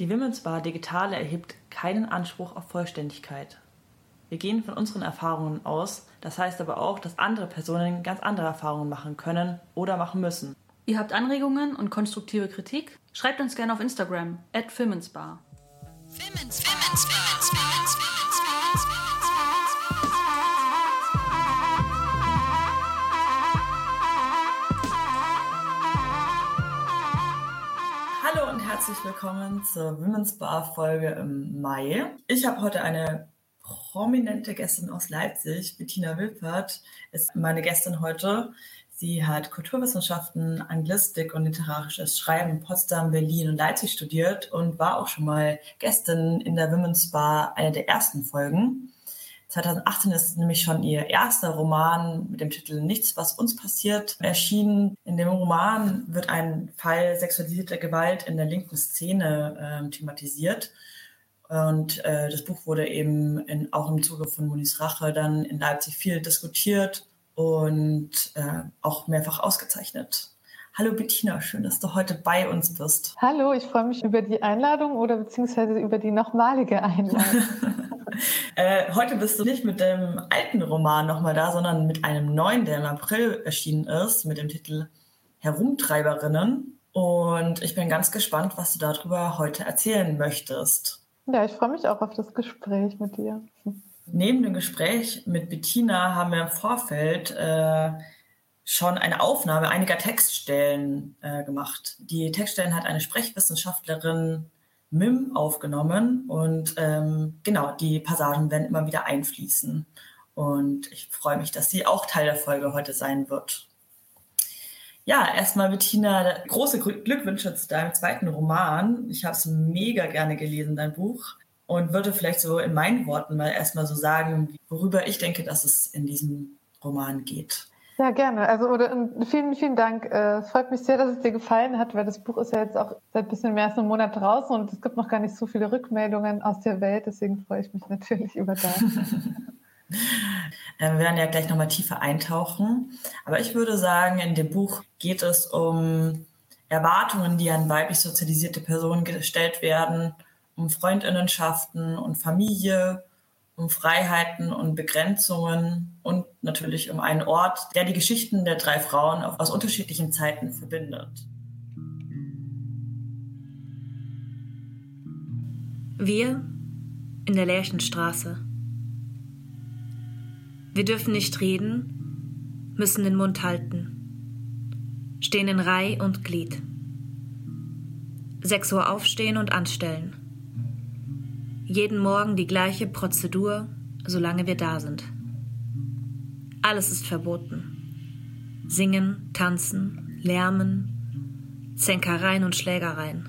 Die Women's Bar Digitale erhebt keinen Anspruch auf Vollständigkeit. Wir gehen von unseren Erfahrungen aus, das heißt aber auch, dass andere Personen ganz andere Erfahrungen machen können oder machen müssen. Ihr habt Anregungen und konstruktive Kritik? Schreibt uns gerne auf Instagram at Filmensbar. Filmensbar. Hallo und herzlich willkommen zur Women's Bar Folge im Mai. Ich habe heute eine prominente Gästin aus Leipzig, Bettina Wilpert, ist meine Gästin heute. Sie hat Kulturwissenschaften, Anglistik und literarisches Schreiben in Potsdam, Berlin und Leipzig studiert und war auch schon mal Gästin in der Women's Bar, einer der ersten Folgen. 2018 ist nämlich schon ihr erster Roman mit dem Titel Nichts, was uns passiert, erschienen. In dem Roman wird ein Fall sexualisierter Gewalt in der linken Szene äh, thematisiert. Und äh, das Buch wurde eben in, auch im Zuge von Monis Rache dann in Leipzig viel diskutiert und äh, auch mehrfach ausgezeichnet. Hallo Bettina, schön, dass du heute bei uns bist. Hallo, ich freue mich über die Einladung oder beziehungsweise über die nochmalige Einladung. äh, heute bist du nicht mit dem alten Roman nochmal da, sondern mit einem neuen, der im April erschienen ist, mit dem Titel Herumtreiberinnen. Und ich bin ganz gespannt, was du darüber heute erzählen möchtest. Ja, ich freue mich auch auf das Gespräch mit dir. Neben dem Gespräch mit Bettina haben wir im Vorfeld äh, schon eine Aufnahme einiger Textstellen äh, gemacht. Die Textstellen hat eine Sprechwissenschaftlerin MIM aufgenommen und ähm, genau, die Passagen werden immer wieder einfließen. Und ich freue mich, dass sie auch Teil der Folge heute sein wird. Ja, erstmal Bettina, große Glückwünsche zu deinem zweiten Roman. Ich habe es mega gerne gelesen, dein Buch. Und würde vielleicht so in meinen Worten mal erstmal so sagen, worüber ich denke, dass es in diesem Roman geht. Ja, gerne. Also oder, vielen, vielen Dank. Äh, es freut mich sehr, dass es dir gefallen hat, weil das Buch ist ja jetzt auch seit ein bisschen mehr als einem Monat draußen und es gibt noch gar nicht so viele Rückmeldungen aus der Welt. Deswegen freue ich mich natürlich über das. Äh, wir werden ja gleich nochmal tiefer eintauchen. Aber ich würde sagen, in dem Buch geht es um Erwartungen, die an weiblich sozialisierte Personen gestellt werden, um Freundinnenschaften und Familie, um Freiheiten und Begrenzungen und natürlich um einen Ort, der die Geschichten der drei Frauen aus unterschiedlichen Zeiten verbindet. Wir in der Lärchenstraße. Wir dürfen nicht reden, müssen den Mund halten, stehen in Reih und Glied. Sechs Uhr aufstehen und anstellen. Jeden Morgen die gleiche Prozedur, solange wir da sind. Alles ist verboten. Singen, tanzen, lärmen, Zänkereien und Schlägereien.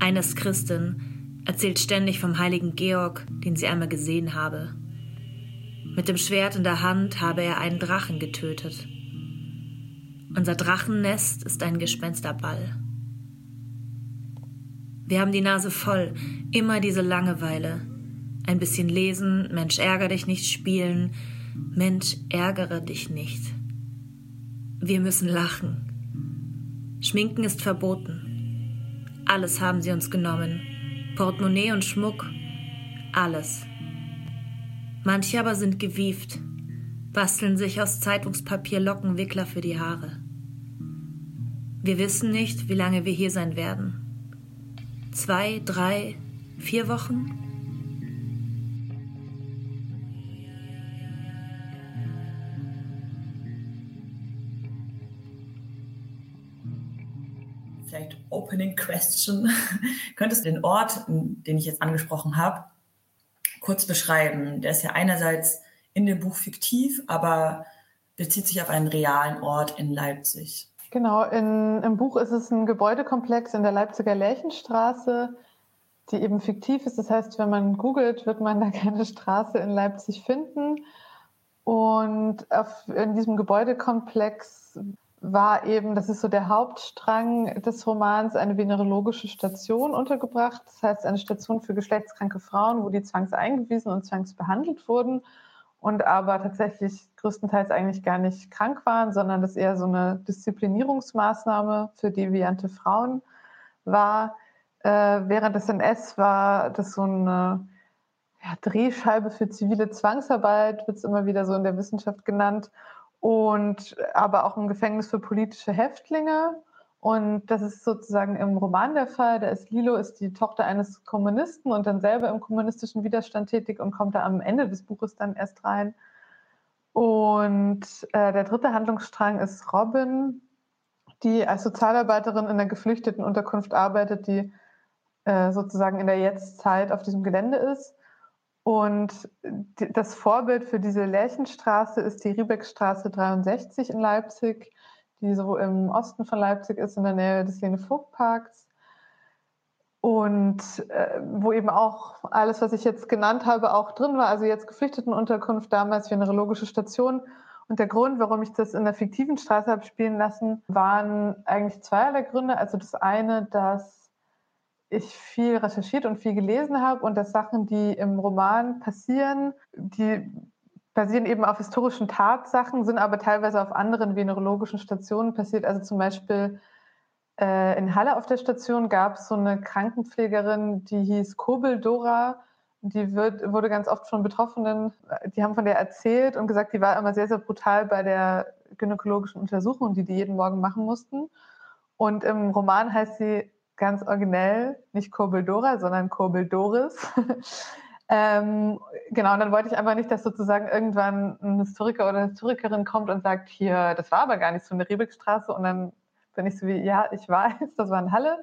Eines Christin erzählt ständig vom heiligen Georg, den sie einmal gesehen habe. Mit dem Schwert in der Hand habe er einen Drachen getötet. Unser Drachennest ist ein Gespensterball. Wir haben die Nase voll, immer diese Langeweile. Ein bisschen lesen, Mensch, ärgere dich nicht spielen, Mensch, ärgere dich nicht. Wir müssen lachen. Schminken ist verboten. Alles haben sie uns genommen. Portemonnaie und Schmuck. Alles. Manche aber sind gewieft, basteln sich aus Zeitungspapier Lockenwickler für die Haare. Wir wissen nicht, wie lange wir hier sein werden zwei, drei, vier Wochen? Vielleicht Opening Question. Könntest du den Ort, den ich jetzt angesprochen habe, kurz beschreiben? Der ist ja einerseits in dem Buch fiktiv, aber bezieht sich auf einen realen Ort in Leipzig. Genau, in, im Buch ist es ein Gebäudekomplex in der Leipziger Lärchenstraße, die eben fiktiv ist. Das heißt, wenn man googelt, wird man da keine Straße in Leipzig finden. Und auf, in diesem Gebäudekomplex war eben, das ist so der Hauptstrang des Romans, eine venerologische Station untergebracht. Das heißt, eine Station für geschlechtskranke Frauen, wo die zwangseingewiesen und zwangsbehandelt wurden und aber tatsächlich größtenteils eigentlich gar nicht krank waren, sondern das eher so eine Disziplinierungsmaßnahme für deviante Frauen war. Äh, während des NS war das so eine ja, Drehscheibe für zivile Zwangsarbeit, wird es immer wieder so in der Wissenschaft genannt. Und aber auch ein Gefängnis für politische Häftlinge. Und das ist sozusagen im Roman der Fall. Da ist Lilo ist die Tochter eines Kommunisten und dann selber im kommunistischen Widerstand tätig und kommt da am Ende des Buches dann erst rein. Und äh, der dritte Handlungsstrang ist Robin, die als Sozialarbeiterin in einer geflüchteten Unterkunft arbeitet, die äh, sozusagen in der Jetztzeit auf diesem Gelände ist. Und das Vorbild für diese Lärchenstraße ist die Riebeckstraße 63 in Leipzig die so im Osten von Leipzig ist, in der Nähe des Lene-Vogt-Parks. Und äh, wo eben auch alles, was ich jetzt genannt habe, auch drin war. Also jetzt Geflüchtetenunterkunft, damals venerologische Station. Und der Grund, warum ich das in der fiktiven Straße habe spielen lassen, waren eigentlich zweierlei Gründe. Also das eine, dass ich viel recherchiert und viel gelesen habe und dass Sachen, die im Roman passieren, die basieren eben auf historischen Tatsachen, sind aber teilweise auf anderen venerologischen Stationen passiert. Also zum Beispiel äh, in Halle auf der Station gab es so eine Krankenpflegerin, die hieß Kobel Dora. Die wird, wurde ganz oft von Betroffenen, die haben von der erzählt und gesagt, die war immer sehr, sehr brutal bei der gynäkologischen Untersuchung, die die jeden Morgen machen mussten. Und im Roman heißt sie ganz originell nicht Kobel Dora, sondern Kobel Doris. Ähm, genau, und dann wollte ich einfach nicht, dass sozusagen irgendwann ein Historiker oder Historikerin kommt und sagt, hier, das war aber gar nicht so eine Riebeckstraße. Und dann bin ich so wie, ja, ich weiß, das war in Halle.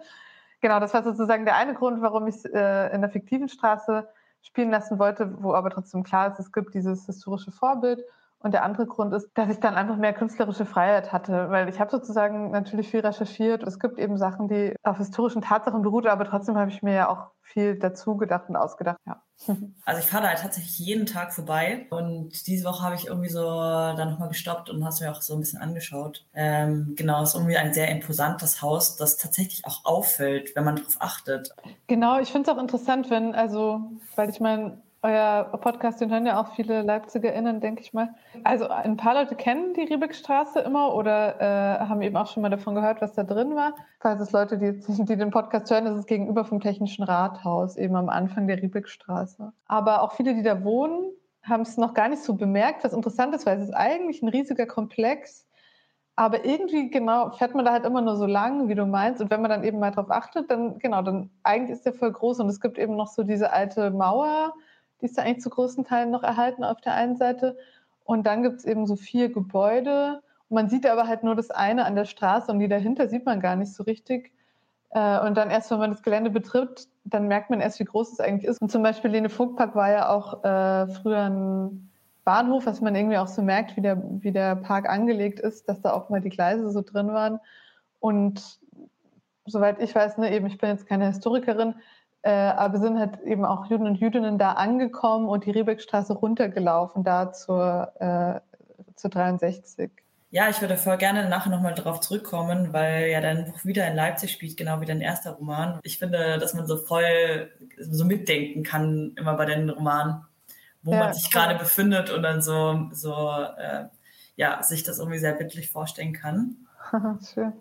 Genau, das war sozusagen der eine Grund, warum ich es äh, in der fiktiven Straße spielen lassen wollte, wo aber trotzdem klar ist, es gibt dieses historische Vorbild. Und der andere Grund ist, dass ich dann einfach mehr künstlerische Freiheit hatte, weil ich habe sozusagen natürlich viel recherchiert. Es gibt eben Sachen, die auf historischen Tatsachen beruhen, aber trotzdem habe ich mir ja auch viel dazu gedacht und ausgedacht. Ja. Also ich fahre da halt tatsächlich jeden Tag vorbei und diese Woche habe ich irgendwie so dann nochmal gestoppt und hast mir auch so ein bisschen angeschaut. Ähm, genau, es ist irgendwie ein sehr imposantes Haus, das tatsächlich auch auffällt, wenn man darauf achtet. Genau, ich finde es auch interessant, wenn, also, weil ich meine, euer Podcast, den hören ja auch viele LeipzigerInnen, denke ich mal. Also ein paar Leute kennen die Riebeckstraße immer oder äh, haben eben auch schon mal davon gehört, was da drin war. Falls es Leute, die, die den Podcast hören, ist es gegenüber vom Technischen Rathaus, eben am Anfang der Riebeckstraße. Aber auch viele, die da wohnen, haben es noch gar nicht so bemerkt, was interessant ist, weil es ist eigentlich ein riesiger Komplex. Aber irgendwie, genau, fährt man da halt immer nur so lang, wie du meinst. Und wenn man dann eben mal drauf achtet, dann, genau, dann eigentlich ist der voll groß. Und es gibt eben noch so diese alte Mauer, die ist da eigentlich zu großen Teilen noch erhalten auf der einen Seite. Und dann gibt es eben so vier Gebäude. Und man sieht aber halt nur das eine an der Straße und die dahinter sieht man gar nicht so richtig. Äh, und dann erst, wenn man das Gelände betritt, dann merkt man erst, wie groß es eigentlich ist. Und zum Beispiel Lene Vogtpark war ja auch äh, früher ein Bahnhof, was man irgendwie auch so merkt, wie der, wie der Park angelegt ist, dass da auch mal die Gleise so drin waren. Und soweit ich weiß, ne, eben, ich bin jetzt keine Historikerin, äh, aber sind halt eben auch Juden und Jüdinnen da angekommen und die Riebeckstraße runtergelaufen, da zur, äh, zur 63. Ja, ich würde voll gerne nachher nochmal darauf zurückkommen, weil ja dein Buch wieder in Leipzig spielt, genau wie dein erster Roman. Ich finde, dass man so voll so mitdenken kann, immer bei den Romanen, wo ja, man sich gerade befindet und dann so, so äh, ja, sich das irgendwie sehr bildlich vorstellen kann. Schön.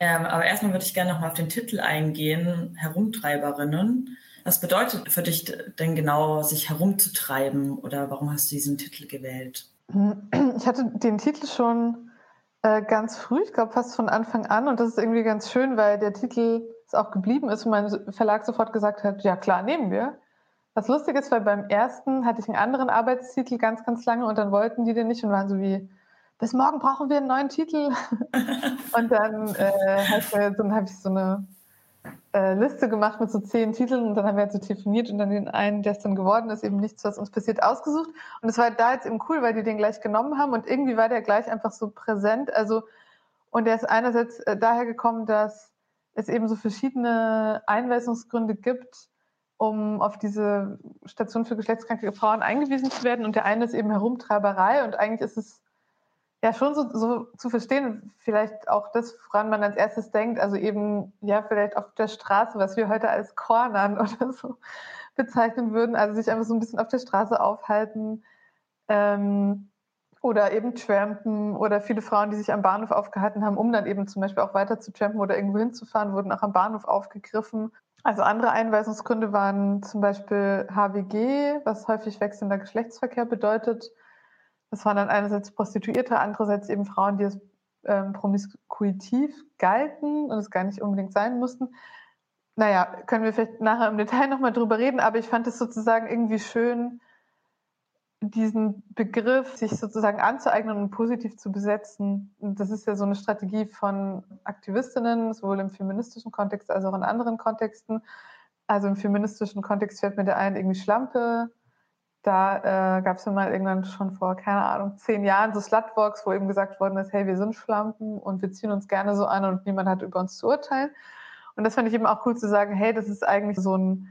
Ähm, aber erstmal würde ich gerne nochmal auf den Titel eingehen, Herumtreiberinnen. Was bedeutet für dich denn genau, sich herumzutreiben oder warum hast du diesen Titel gewählt? Ich hatte den Titel schon äh, ganz früh, ich glaube fast von Anfang an und das ist irgendwie ganz schön, weil der Titel es auch geblieben ist und mein Verlag sofort gesagt hat, ja klar, nehmen wir. Was lustig ist, weil beim ersten hatte ich einen anderen Arbeitstitel ganz, ganz lange und dann wollten die den nicht und waren so wie, bis morgen brauchen wir einen neuen Titel. und dann, äh, dann habe ich so eine äh, Liste gemacht mit so zehn Titeln und dann haben wir halt so telefoniert und dann den einen, der es dann geworden ist, eben nichts, was uns passiert, ausgesucht. Und es war da jetzt eben cool, weil die den gleich genommen haben und irgendwie war der gleich einfach so präsent. Also, und der ist einerseits äh, daher gekommen, dass es eben so verschiedene Einweisungsgründe gibt, um auf diese Station für geschlechtskranke Frauen eingewiesen zu werden. Und der eine ist eben Herumtreiberei und eigentlich ist es ja schon so, so, zu verstehen, vielleicht auch das, woran man als erstes denkt, also eben ja vielleicht auf der Straße, was wir heute als Cornern oder so bezeichnen würden, also sich einfach so ein bisschen auf der Straße aufhalten. Ähm, Oder eben trampen oder viele Frauen, die sich am Bahnhof aufgehalten haben, um dann eben zum Beispiel auch weiter zu trampen oder irgendwo hinzufahren, wurden auch am Bahnhof aufgegriffen. Also andere Einweisungsgründe waren zum Beispiel HWG, was häufig wechselnder Geschlechtsverkehr bedeutet. Das waren dann einerseits Prostituierte, andererseits eben Frauen, die als ähm, promiskuitiv galten und es gar nicht unbedingt sein mussten. Naja, können wir vielleicht nachher im Detail nochmal drüber reden, aber ich fand es sozusagen irgendwie schön, diesen Begriff sich sozusagen anzueignen und positiv zu besetzen. Das ist ja so eine Strategie von Aktivistinnen, sowohl im feministischen Kontext als auch in anderen Kontexten. Also im feministischen Kontext fällt mir der ein irgendwie Schlampe. Da äh, gab es ja mal irgendwann schon vor, keine Ahnung, zehn Jahren so Slutwalks, wo eben gesagt worden ist, hey, wir sind Schlampen und wir ziehen uns gerne so an und niemand hat über uns zu urteilen. Und das fand ich eben auch cool zu sagen, hey, das ist eigentlich so ein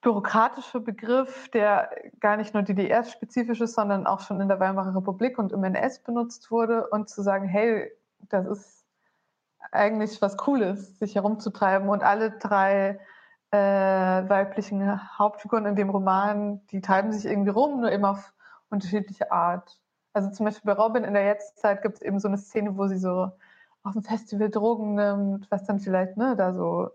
bürokratischer Begriff, der gar nicht nur DDR-spezifisch ist, sondern auch schon in der Weimarer Republik und im NS benutzt wurde und zu sagen, hey, das ist eigentlich was Cooles, sich herumzutreiben und alle drei äh, weiblichen Hauptfiguren in dem Roman, die treiben sich irgendwie rum, nur immer auf unterschiedliche Art. Also zum Beispiel bei Robin in der Jetztzeit gibt es eben so eine Szene, wo sie so auf dem Festival Drogen nimmt, was dann vielleicht ne, da so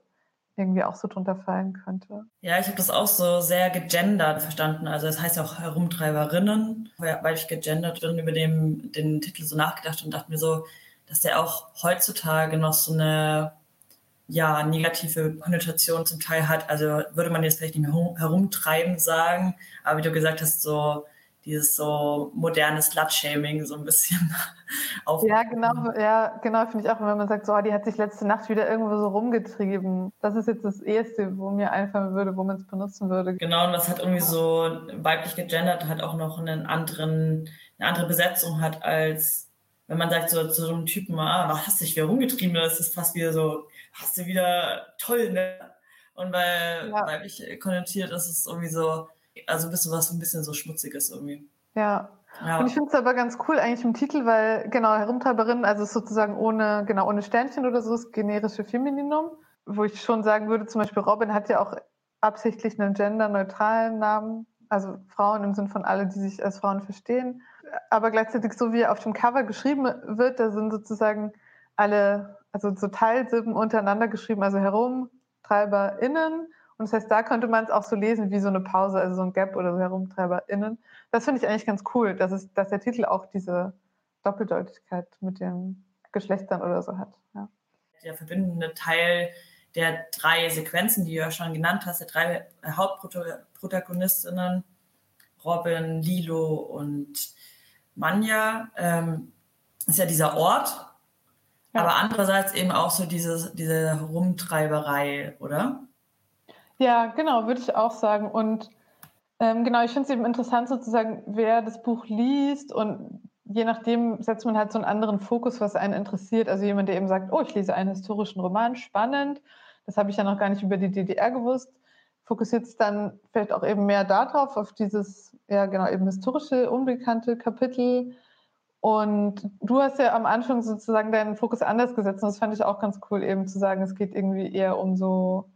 irgendwie auch so drunter fallen könnte. Ja, ich habe das auch so sehr gegendert verstanden. Also es das heißt ja auch Herumtreiberinnen, weil ich gegendert bin, über den, den Titel so nachgedacht und dachte mir so, dass der auch heutzutage noch so eine ja, negative Konnotation zum Teil hat. Also würde man jetzt vielleicht nicht mehr herumtreiben sagen, aber wie du gesagt hast, so dieses so moderne Slut-Shaming so ein bisschen auf. Ja, genau, ja, genau, finde ich auch, wenn man sagt, so, oh, die hat sich letzte Nacht wieder irgendwo so rumgetrieben. Das ist jetzt das Erste, wo mir einfallen würde, wo man es benutzen würde. Genau, und das hat irgendwie so weiblich gegendert, hat auch noch einen anderen, eine andere Besetzung hat als wenn man sagt so zu so einem Typen, ah, was hast du dich wieder rumgetrieben, das ist fast wieder so, hast du wieder toll, ne? Und weil ja. weiblich konnotiert ist es irgendwie so, also ein bisschen was ein bisschen so Schmutziges irgendwie. Ja. ja. Und ich finde es aber ganz cool eigentlich im Titel, weil genau Herumtreiberin, also sozusagen ohne, genau, ohne Sternchen oder so, das generische Femininum, wo ich schon sagen würde, zum Beispiel Robin hat ja auch absichtlich einen genderneutralen Namen, also Frauen im Sinn von alle, die sich als Frauen verstehen. Aber gleichzeitig, so wie er auf dem Cover geschrieben wird, da sind sozusagen alle, also so Teilsilben untereinander geschrieben, also HerumtreiberInnen und das heißt, da könnte man es auch so lesen wie so eine Pause, also so ein Gap oder so HerumtreiberInnen. Das finde ich eigentlich ganz cool, dass, es, dass der Titel auch diese Doppeldeutigkeit mit den Geschlechtern oder so hat. Ja. Der verbindende Teil der drei Sequenzen, die du ja schon genannt hast, der drei Hauptprotagonistinnen, Robin, Lilo und Manja, ähm, ist ja dieser Ort, ja. aber andererseits eben auch so diese, diese Rumtreiberei, oder? Ja, genau, würde ich auch sagen. Und ähm, genau, ich finde es eben interessant sozusagen, wer das Buch liest und je nachdem setzt man halt so einen anderen Fokus, was einen interessiert. Also jemand, der eben sagt, oh, ich lese einen historischen Roman, spannend. Das habe ich ja noch gar nicht über die DDR gewusst. Fokussiert es dann vielleicht auch eben mehr darauf, auf dieses, ja genau, eben historische, unbekannte Kapitel. Und du hast ja am Anfang sozusagen deinen Fokus anders gesetzt. Und das fand ich auch ganz cool, eben zu sagen, es geht irgendwie eher um so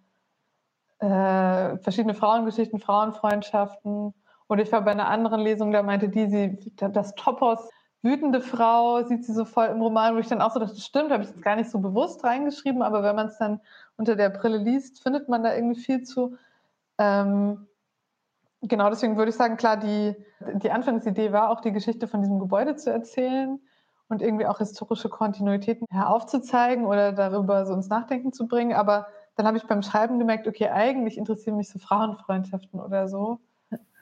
äh, verschiedene Frauengeschichten, Frauenfreundschaften. Und ich war bei einer anderen Lesung, da meinte die, sie, das Topos, wütende Frau, sieht sie so voll im Roman, wo ich dann auch so dachte, das stimmt, habe ich jetzt gar nicht so bewusst reingeschrieben, aber wenn man es dann unter der Brille liest, findet man da irgendwie viel zu. Ähm, genau, deswegen würde ich sagen, klar, die, die Anfangsidee war auch, die Geschichte von diesem Gebäude zu erzählen und irgendwie auch historische Kontinuitäten ja, aufzuzeigen oder darüber so ins Nachdenken zu bringen. Aber dann habe ich beim Schreiben gemerkt, okay, eigentlich interessieren mich so Frauenfreundschaften oder so.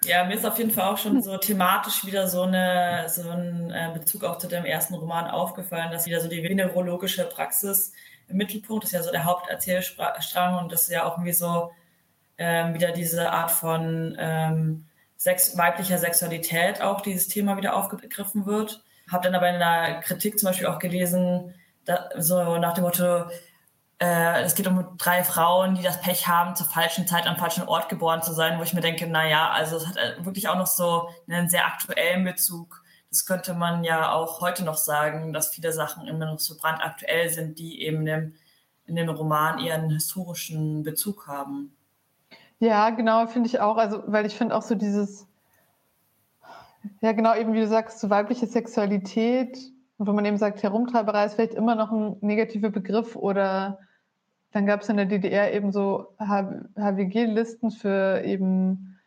Ja, mir ist auf jeden Fall auch schon so thematisch wieder so, eine, so ein äh, Bezug auch zu dem ersten Roman aufgefallen, dass wieder so die venerologische Praxis im Mittelpunkt ist ja so der Haupterzählstrang und das ist ja auch irgendwie so ähm, wieder diese Art von ähm, Sex, weiblicher Sexualität auch dieses Thema wieder aufgegriffen wird. Habe dann aber in der Kritik zum Beispiel auch gelesen, da, so nach dem Motto, äh, es geht um drei Frauen, die das Pech haben, zur falschen Zeit am falschen Ort geboren zu sein, wo ich mir denke, na ja, also es hat äh, wirklich auch noch so einen sehr aktuellen Bezug. Das könnte man ja auch heute noch sagen, dass viele Sachen immer noch so brandaktuell sind, die eben im, in dem Roman ihren historischen Bezug haben. Ja, genau, finde ich auch. Also, weil ich finde auch so dieses, Ja, genau, eben wie du sagst, so weibliche Sexualität und wo man eben sagt, Herumtreiberei ist vielleicht immer noch ein negativer Begriff oder dann gab es in der DDR eben so HWG-Listen für eben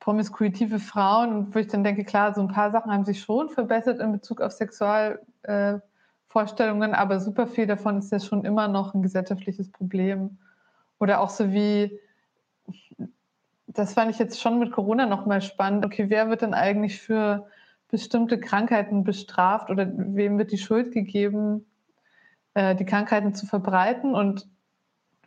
promiskuitive Frauen, wo ich dann denke, klar, so ein paar Sachen haben sich schon verbessert in Bezug auf Sexualvorstellungen, äh, aber super viel davon ist ja schon immer noch ein gesellschaftliches Problem. Oder auch so wie, das fand ich jetzt schon mit Corona nochmal spannend. Okay, wer wird denn eigentlich für bestimmte Krankheiten bestraft oder wem wird die Schuld gegeben, äh, die Krankheiten zu verbreiten? Und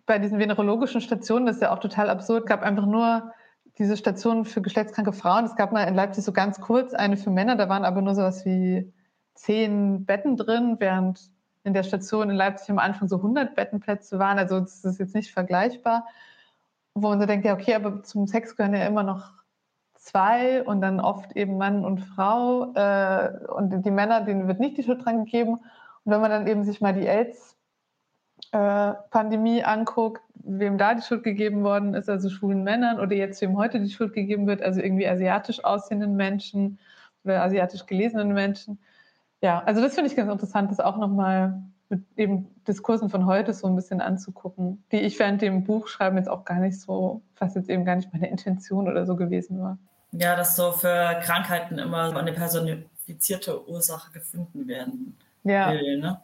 bei diesen venerologischen Stationen, das ist ja auch total absurd, gab einfach nur diese Stationen für geschlechtskranke Frauen. Es gab mal in Leipzig so ganz kurz eine für Männer, da waren aber nur sowas wie zehn Betten drin, während in der Station in Leipzig am Anfang so 100 Bettenplätze waren. Also das ist jetzt nicht vergleichbar. Wo man so denkt, ja, okay, aber zum Sex gehören ja immer noch zwei und dann oft eben Mann und Frau. Äh, und die Männer, denen wird nicht die Schuld dran gegeben. Und wenn man dann eben sich mal die AIDS-Pandemie äh, anguckt, wem da die Schuld gegeben worden ist, also schwulen Männern, oder jetzt wem heute die Schuld gegeben wird, also irgendwie asiatisch aussehenden Menschen oder asiatisch gelesenen Menschen, ja, also das finde ich ganz interessant, das auch nochmal eben Diskursen von heute so ein bisschen anzugucken, die ich während dem Buch schreiben jetzt auch gar nicht so, fast jetzt eben gar nicht meine Intention oder so gewesen war. Ja, dass so für Krankheiten immer eine personifizierte Ursache gefunden werden ja. will. Ne?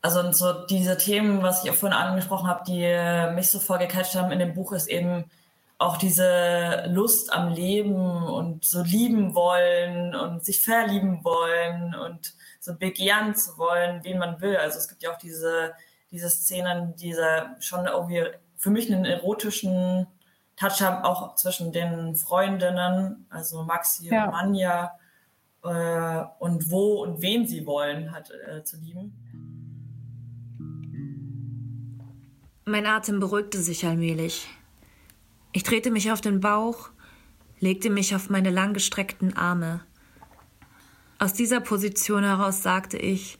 Also so diese Themen, was ich auch vorhin angesprochen habe, die mich so vorgecatcht haben in dem Buch, ist eben auch diese Lust am Leben und so lieben wollen und sich verlieben wollen und so begehren zu wollen, wen man will. Also es gibt ja auch diese, diese Szenen, diese schon irgendwie für mich einen erotischen Touch haben, auch zwischen den Freundinnen, also Maxi ja. und Manja, äh, und wo und wen sie wollen, hat äh, zu lieben. Mein Atem beruhigte sich allmählich. Ich drehte mich auf den Bauch, legte mich auf meine langgestreckten Arme. Aus dieser Position heraus sagte ich,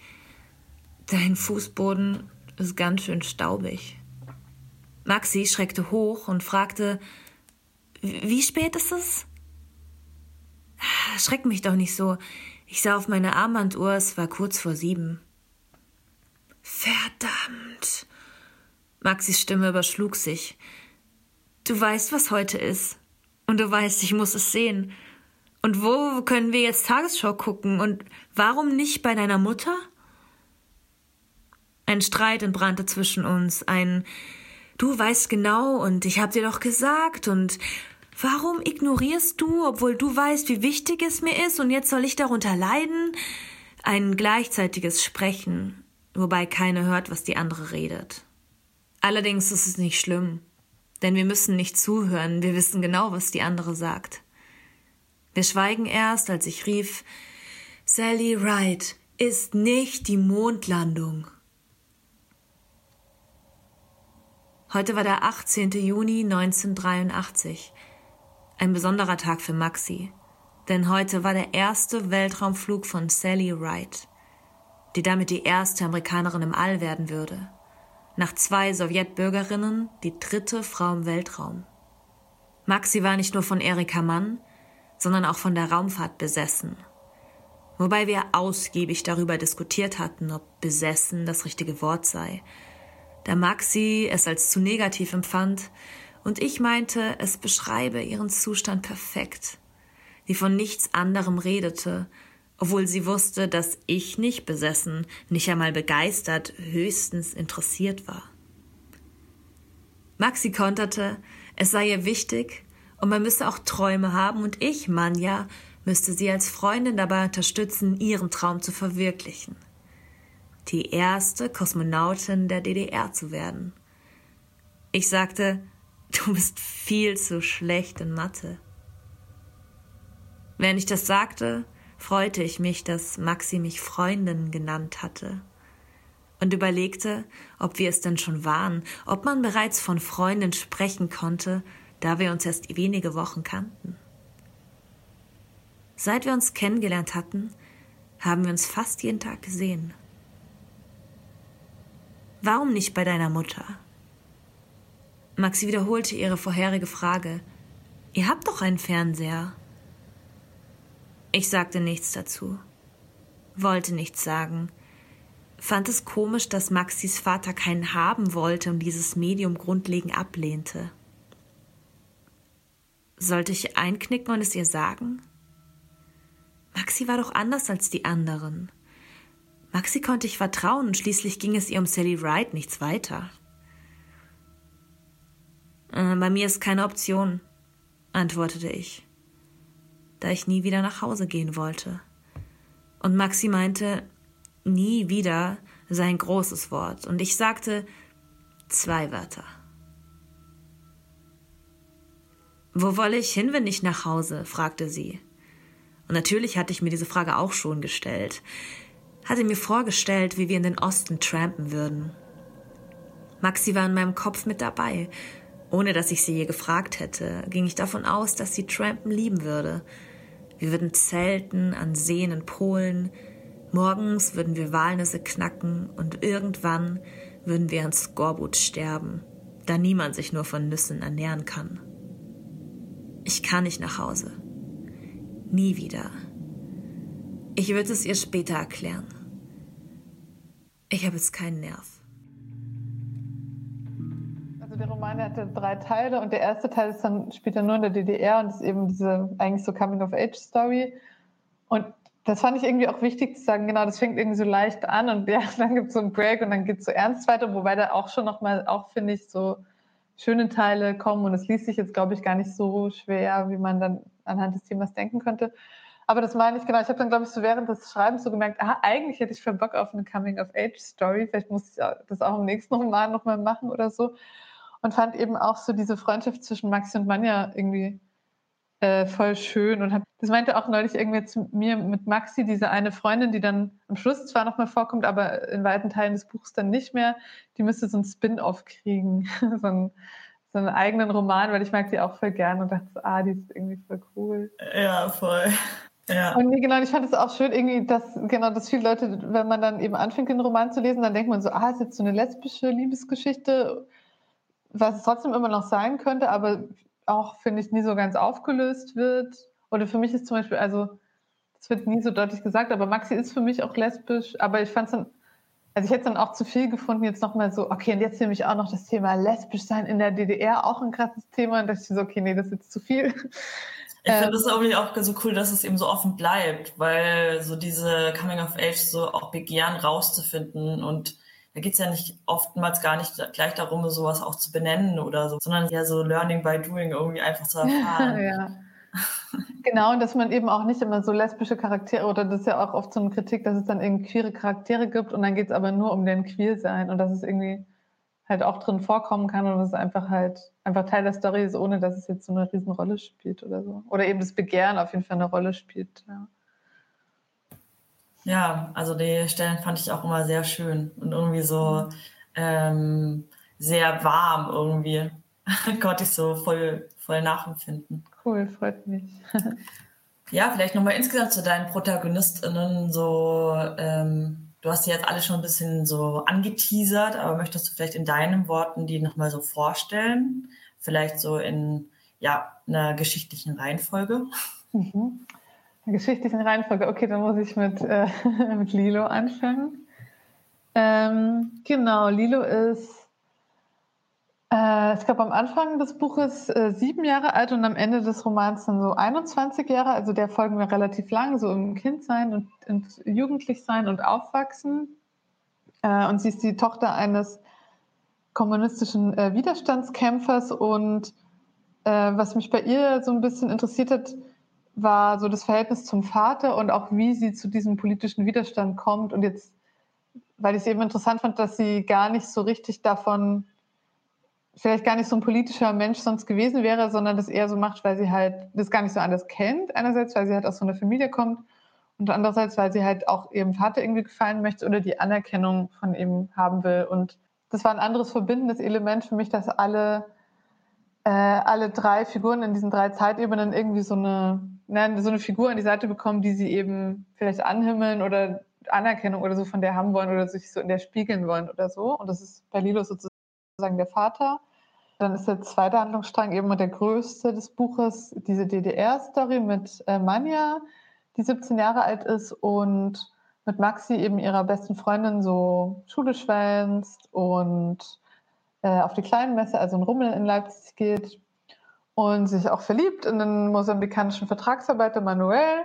dein Fußboden ist ganz schön staubig. Maxi schreckte hoch und fragte, wie spät ist es? Schreck mich doch nicht so. Ich sah auf meine Armbanduhr, es war kurz vor sieben. Verdammt! Maxis Stimme überschlug sich. Du weißt, was heute ist. Und du weißt, ich muss es sehen. Und wo können wir jetzt Tagesschau gucken? Und warum nicht bei deiner Mutter? Ein Streit entbrannte zwischen uns, ein Du weißt genau und ich hab dir doch gesagt und warum ignorierst du, obwohl du weißt, wie wichtig es mir ist und jetzt soll ich darunter leiden? Ein gleichzeitiges Sprechen, wobei keine hört, was die andere redet. Allerdings ist es nicht schlimm, denn wir müssen nicht zuhören, wir wissen genau, was die andere sagt. Wir schweigen erst, als ich rief, Sally Wright ist nicht die Mondlandung. Heute war der 18. Juni 1983. Ein besonderer Tag für Maxi, denn heute war der erste Weltraumflug von Sally Wright, die damit die erste Amerikanerin im All werden würde. Nach zwei Sowjetbürgerinnen die dritte Frau im Weltraum. Maxi war nicht nur von Erika Mann, sondern auch von der Raumfahrt besessen. Wobei wir ausgiebig darüber diskutiert hatten, ob besessen das richtige Wort sei. Da Maxi es als zu negativ empfand und ich meinte, es beschreibe ihren Zustand perfekt, die von nichts anderem redete, obwohl sie wusste, dass ich nicht besessen, nicht einmal begeistert, höchstens interessiert war. Maxi konterte, es sei ihr wichtig, und man müsse auch Träume haben und ich, Manja, müsste sie als Freundin dabei unterstützen, ihren Traum zu verwirklichen. Die erste Kosmonautin der DDR zu werden. Ich sagte, du bist viel zu schlecht in Mathe. Während ich das sagte, freute ich mich, dass Maxi mich Freundin genannt hatte und überlegte, ob wir es denn schon waren, ob man bereits von Freundin sprechen konnte, da wir uns erst wenige Wochen kannten. Seit wir uns kennengelernt hatten, haben wir uns fast jeden Tag gesehen. Warum nicht bei deiner Mutter? Maxi wiederholte ihre vorherige Frage. Ihr habt doch einen Fernseher. Ich sagte nichts dazu, wollte nichts sagen, fand es komisch, dass Maxis Vater keinen haben wollte und dieses Medium grundlegend ablehnte. Sollte ich einknicken und es ihr sagen? Maxi war doch anders als die anderen. Maxi konnte ich vertrauen und schließlich ging es ihr um Sally Wright nichts weiter. Äh, bei mir ist keine Option, antwortete ich, da ich nie wieder nach Hause gehen wollte. Und Maxi meinte, nie wieder sei ein großes Wort, und ich sagte zwei Wörter. Wo wolle ich hin, wenn nicht nach Hause? fragte sie. Und natürlich hatte ich mir diese Frage auch schon gestellt. Hatte mir vorgestellt, wie wir in den Osten trampen würden. Maxi war in meinem Kopf mit dabei. Ohne dass ich sie je gefragt hätte, ging ich davon aus, dass sie Trampen lieben würde. Wir würden zelten an Seen in Polen. Morgens würden wir Walnüsse knacken und irgendwann würden wir an Skorbut sterben, da niemand sich nur von Nüssen ernähren kann. Ich kann nicht nach Hause. Nie wieder. Ich würde es ihr später erklären. Ich habe jetzt keinen Nerv. Also der Roman hatte drei Teile und der erste Teil ist dann später nur in der DDR und ist eben diese eigentlich so Coming-of-Age-Story. Und das fand ich irgendwie auch wichtig zu sagen, genau, das fängt irgendwie so leicht an und ja, dann gibt es so einen Break und dann geht es so ernst weiter, wobei da auch schon nochmal, auch finde ich, so schöne Teile kommen und es liest sich jetzt, glaube ich, gar nicht so schwer, wie man dann anhand des Themas denken könnte. Aber das meine ich genau. Ich habe dann, glaube ich, so während des Schreibens so gemerkt, ah, eigentlich hätte ich voll Bock auf eine Coming-of-Age-Story. Vielleicht muss ich das auch im nächsten Roman nochmal machen oder so. Und fand eben auch so diese Freundschaft zwischen Maxi und Manja irgendwie äh, voll schön. Und hab, das meinte auch neulich irgendwie zu mir mit Maxi, diese eine Freundin, die dann am Schluss zwar nochmal vorkommt, aber in weiten Teilen des Buchs dann nicht mehr, die müsste so ein Spin-off kriegen. so ein so einen eigenen Roman, weil ich mag die auch voll gern und dachte, ah, die ist irgendwie voll cool. Ja, voll. Ja. Und genau, ich fand es auch schön, irgendwie, dass, genau, dass viele Leute, wenn man dann eben anfängt, den Roman zu lesen, dann denkt man so, ah, ist jetzt so eine lesbische Liebesgeschichte, was es trotzdem immer noch sein könnte, aber auch, finde ich, nie so ganz aufgelöst wird. Oder für mich ist zum Beispiel, also, das wird nie so deutlich gesagt, aber Maxi ist für mich auch lesbisch, aber ich fand es dann also ich hätte dann auch zu viel gefunden, jetzt nochmal so, okay, und jetzt nehme ich auch noch das Thema lesbisch sein in der DDR, auch ein krasses Thema. Und da dachte ich so, okay, nee, das ist jetzt zu viel. Ich ähm, finde es irgendwie auch so cool, dass es eben so offen bleibt, weil so diese Coming of Age, so auch Begehren rauszufinden und da geht es ja nicht oftmals gar nicht gleich darum, sowas auch zu benennen oder so, sondern ja so Learning by Doing irgendwie einfach zu erfahren. ja. Genau, und dass man eben auch nicht immer so lesbische Charaktere, oder das ist ja auch oft so eine Kritik, dass es dann irgendwie queere Charaktere gibt und dann geht es aber nur um den Queer-Sein und dass es irgendwie halt auch drin vorkommen kann und dass es einfach halt einfach Teil der Story ist, ohne dass es jetzt so eine Riesenrolle spielt oder so. Oder eben das Begehren auf jeden Fall eine Rolle spielt, ja. Ja, also die Stellen fand ich auch immer sehr schön und irgendwie so ähm, sehr warm irgendwie. Konnte ich so voll, voll nachempfinden. Cool, freut mich. ja, vielleicht nochmal insgesamt zu deinen ProtagonistInnen. So, ähm, du hast die jetzt alle schon ein bisschen so angeteasert, aber möchtest du vielleicht in deinen Worten die nochmal so vorstellen? Vielleicht so in ja, einer geschichtlichen Reihenfolge? Mhm. Geschichtlichen Reihenfolge. Okay, dann muss ich mit, äh, mit Lilo anfangen. Ähm, genau, Lilo ist äh, ich glaube, am Anfang des Buches äh, sieben Jahre alt und am Ende des Romans dann so 21 Jahre. Also der folgen wir relativ lang, so im Kindsein und, und Jugendlichsein und Aufwachsen. Äh, und sie ist die Tochter eines kommunistischen äh, Widerstandskämpfers. Und äh, was mich bei ihr so ein bisschen interessiert hat, war so das Verhältnis zum Vater und auch wie sie zu diesem politischen Widerstand kommt. Und jetzt, weil ich es eben interessant fand, dass sie gar nicht so richtig davon vielleicht gar nicht so ein politischer Mensch sonst gewesen wäre, sondern das eher so macht, weil sie halt das gar nicht so anders kennt. Einerseits, weil sie halt aus so einer Familie kommt und andererseits, weil sie halt auch ihrem Vater irgendwie gefallen möchte oder die Anerkennung von ihm haben will. Und das war ein anderes verbindendes Element für mich, dass alle, äh, alle drei Figuren in diesen drei Zeitebenen irgendwie so eine, ne, so eine Figur an die Seite bekommen, die sie eben vielleicht anhimmeln oder Anerkennung oder so von der haben wollen oder sich so in der spiegeln wollen oder so. Und das ist bei Lilo sozusagen der Vater. Dann ist der zweite Handlungsstrang eben der größte des Buches, diese DDR-Story mit äh, Manja, die 17 Jahre alt ist und mit Maxi eben ihrer besten Freundin so Schule schwänzt und äh, auf die Kleinmesse, also ein Rummel in Leipzig geht und sich auch verliebt in den mosambikanischen Vertragsarbeiter Manuel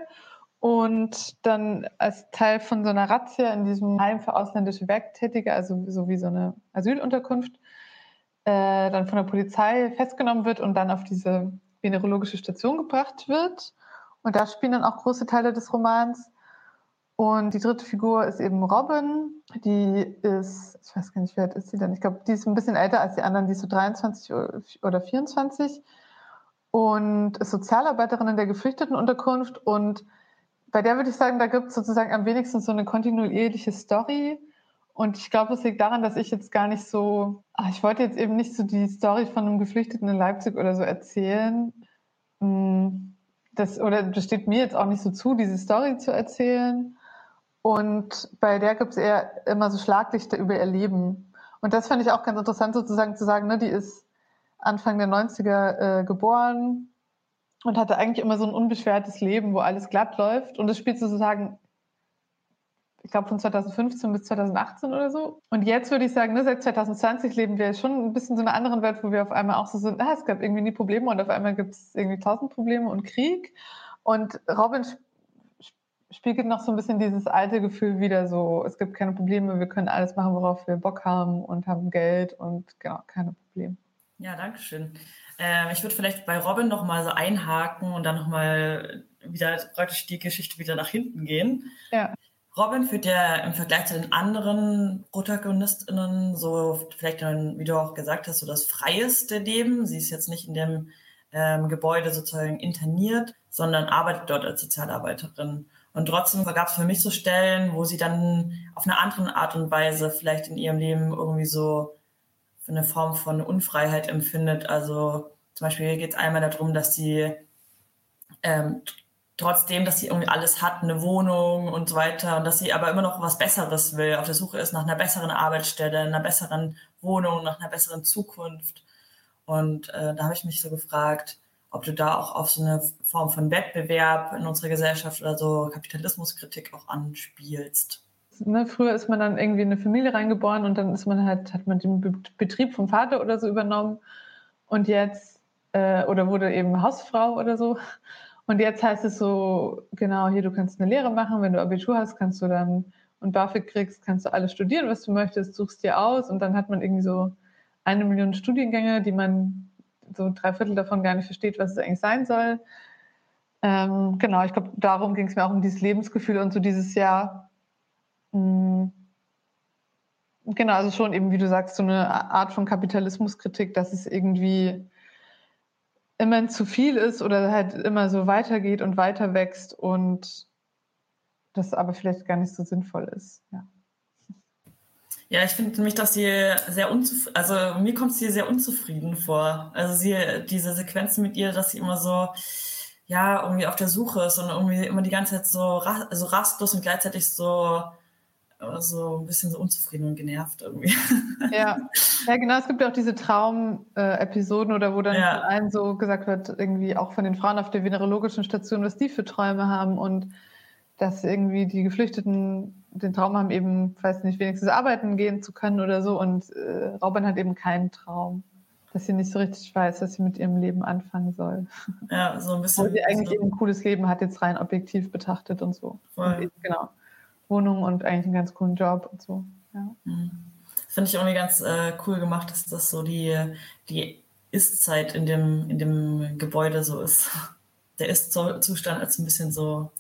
und dann als Teil von so einer Razzia in diesem Heim für ausländische Werktätige, also so wie so eine Asylunterkunft, äh, dann von der Polizei festgenommen wird und dann auf diese venerologische Station gebracht wird. Und da spielen dann auch große Teile des Romans. Und die dritte Figur ist eben Robin. Die ist, ich weiß gar nicht, wie alt ist sie denn? Ich glaube, die ist ein bisschen älter als die anderen, die ist so 23 oder 24 und ist Sozialarbeiterin in der Geflüchtetenunterkunft. Und bei der würde ich sagen, da gibt es sozusagen am wenigsten so eine kontinuierliche Story. Und ich glaube, es liegt daran, dass ich jetzt gar nicht so, ach, ich wollte jetzt eben nicht so die Story von einem Geflüchteten in Leipzig oder so erzählen. Hm, das, oder das steht mir jetzt auch nicht so zu, diese Story zu erzählen. Und bei der gibt es eher immer so Schlaglichter über ihr Leben. Und das fand ich auch ganz interessant, sozusagen zu sagen, ne, die ist Anfang der 90er äh, geboren und hatte eigentlich immer so ein unbeschwertes Leben, wo alles glatt läuft. Und das spielt sozusagen, ich glaube, von 2015 bis 2018 oder so. Und jetzt würde ich sagen, ne, seit 2020 leben wir schon ein bisschen so in einer anderen Welt, wo wir auf einmal auch so sind, ah, es gab irgendwie nie Probleme und auf einmal gibt es irgendwie tausend Probleme und Krieg. Und Robin spiegelt noch so ein bisschen dieses alte Gefühl wieder so, es gibt keine Probleme, wir können alles machen, worauf wir Bock haben und haben Geld und genau, keine Probleme. Ja, danke schön. Ähm, ich würde vielleicht bei Robin noch mal so einhaken und dann noch mal wieder praktisch die Geschichte wieder nach hinten gehen. Ja. Robin führt ja im Vergleich zu den anderen ProtagonistInnen so vielleicht dann, wie du auch gesagt hast, so das freieste Leben. Sie ist jetzt nicht in dem ähm, Gebäude sozusagen interniert, sondern arbeitet dort als Sozialarbeiterin. Und trotzdem gab es für mich so Stellen, wo sie dann auf eine andere Art und Weise vielleicht in ihrem Leben irgendwie so eine Form von Unfreiheit empfindet. Also zum Beispiel geht es einmal darum, dass sie ähm, trotzdem, dass sie irgendwie alles hat, eine Wohnung und so weiter, und dass sie aber immer noch was Besseres will, auf der Suche ist nach einer besseren Arbeitsstelle, einer besseren Wohnung, nach einer besseren Zukunft. Und äh, da habe ich mich so gefragt, ob du da auch auf so eine Form von Wettbewerb in unserer Gesellschaft oder so Kapitalismuskritik auch anspielst ne, früher ist man dann irgendwie in eine Familie reingeboren und dann ist man halt, hat man den Betrieb vom Vater oder so übernommen und jetzt, äh, oder wurde eben Hausfrau oder so. Und jetzt heißt es so, genau, hier, du kannst eine Lehre machen, wenn du Abitur hast, kannst du dann und BAföG kriegst, kannst du alles studieren, was du möchtest, suchst dir aus und dann hat man irgendwie so eine Million Studiengänge, die man so drei Viertel davon gar nicht versteht, was es eigentlich sein soll. Ähm, genau, ich glaube, darum ging es mir auch um dieses Lebensgefühl und so dieses Jahr. Genau, also schon eben, wie du sagst, so eine Art von Kapitalismuskritik, dass es irgendwie immer zu viel ist oder halt immer so weitergeht und weiter wächst und das aber vielleicht gar nicht so sinnvoll ist. Ja. Ja, ich finde nämlich, dass sie sehr unzufrieden, also mir kommt sie sehr unzufrieden vor. Also sie, diese Sequenzen mit ihr, dass sie immer so, ja, irgendwie auf der Suche ist und irgendwie immer die ganze Zeit so, so rastlos und gleichzeitig so so ein bisschen so unzufrieden und genervt irgendwie. Ja, ja genau. Es gibt ja auch diese Traum-Episoden, oder wo dann ja. allen so gesagt wird, irgendwie auch von den Frauen auf der venerologischen Station, was die für Träume haben und dass irgendwie die Geflüchteten den Traum haben, eben, weiß nicht, wenigstens arbeiten gehen zu können oder so. Und äh, Robin hat eben keinen Traum, dass sie nicht so richtig weiß, was sie mit ihrem Leben anfangen soll. Ja, so ein bisschen. Wo sie eigentlich so. eben ein cooles Leben hat, jetzt rein objektiv betrachtet und so. Und eben, genau. Wohnung und eigentlich einen ganz coolen Job und so. Ja. Mhm. Finde ich irgendwie ganz äh, cool gemacht, dass das so die, die Ist-Zeit in dem, in dem Gebäude so ist. Der Ist-Zustand als ein bisschen so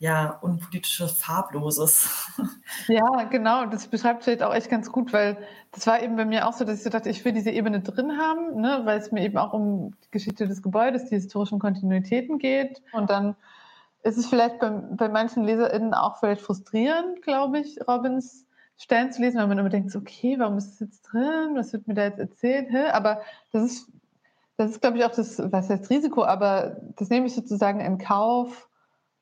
ja, unpolitisches, farbloses. Ja, genau. Das beschreibt vielleicht auch echt ganz gut, weil das war eben bei mir auch so, dass ich so dachte, ich will diese Ebene drin haben, ne, weil es mir eben auch um die Geschichte des Gebäudes, die historischen Kontinuitäten geht. Und dann ist es vielleicht bei, bei manchen LeserInnen auch vielleicht frustrierend, glaube ich, Robins Stellen zu lesen, weil man immer denkt, okay, warum ist das jetzt drin? Was wird mir da jetzt erzählt? Aber das ist, das ist, glaube ich, auch das, was heißt Risiko, aber das nehme ich sozusagen in Kauf,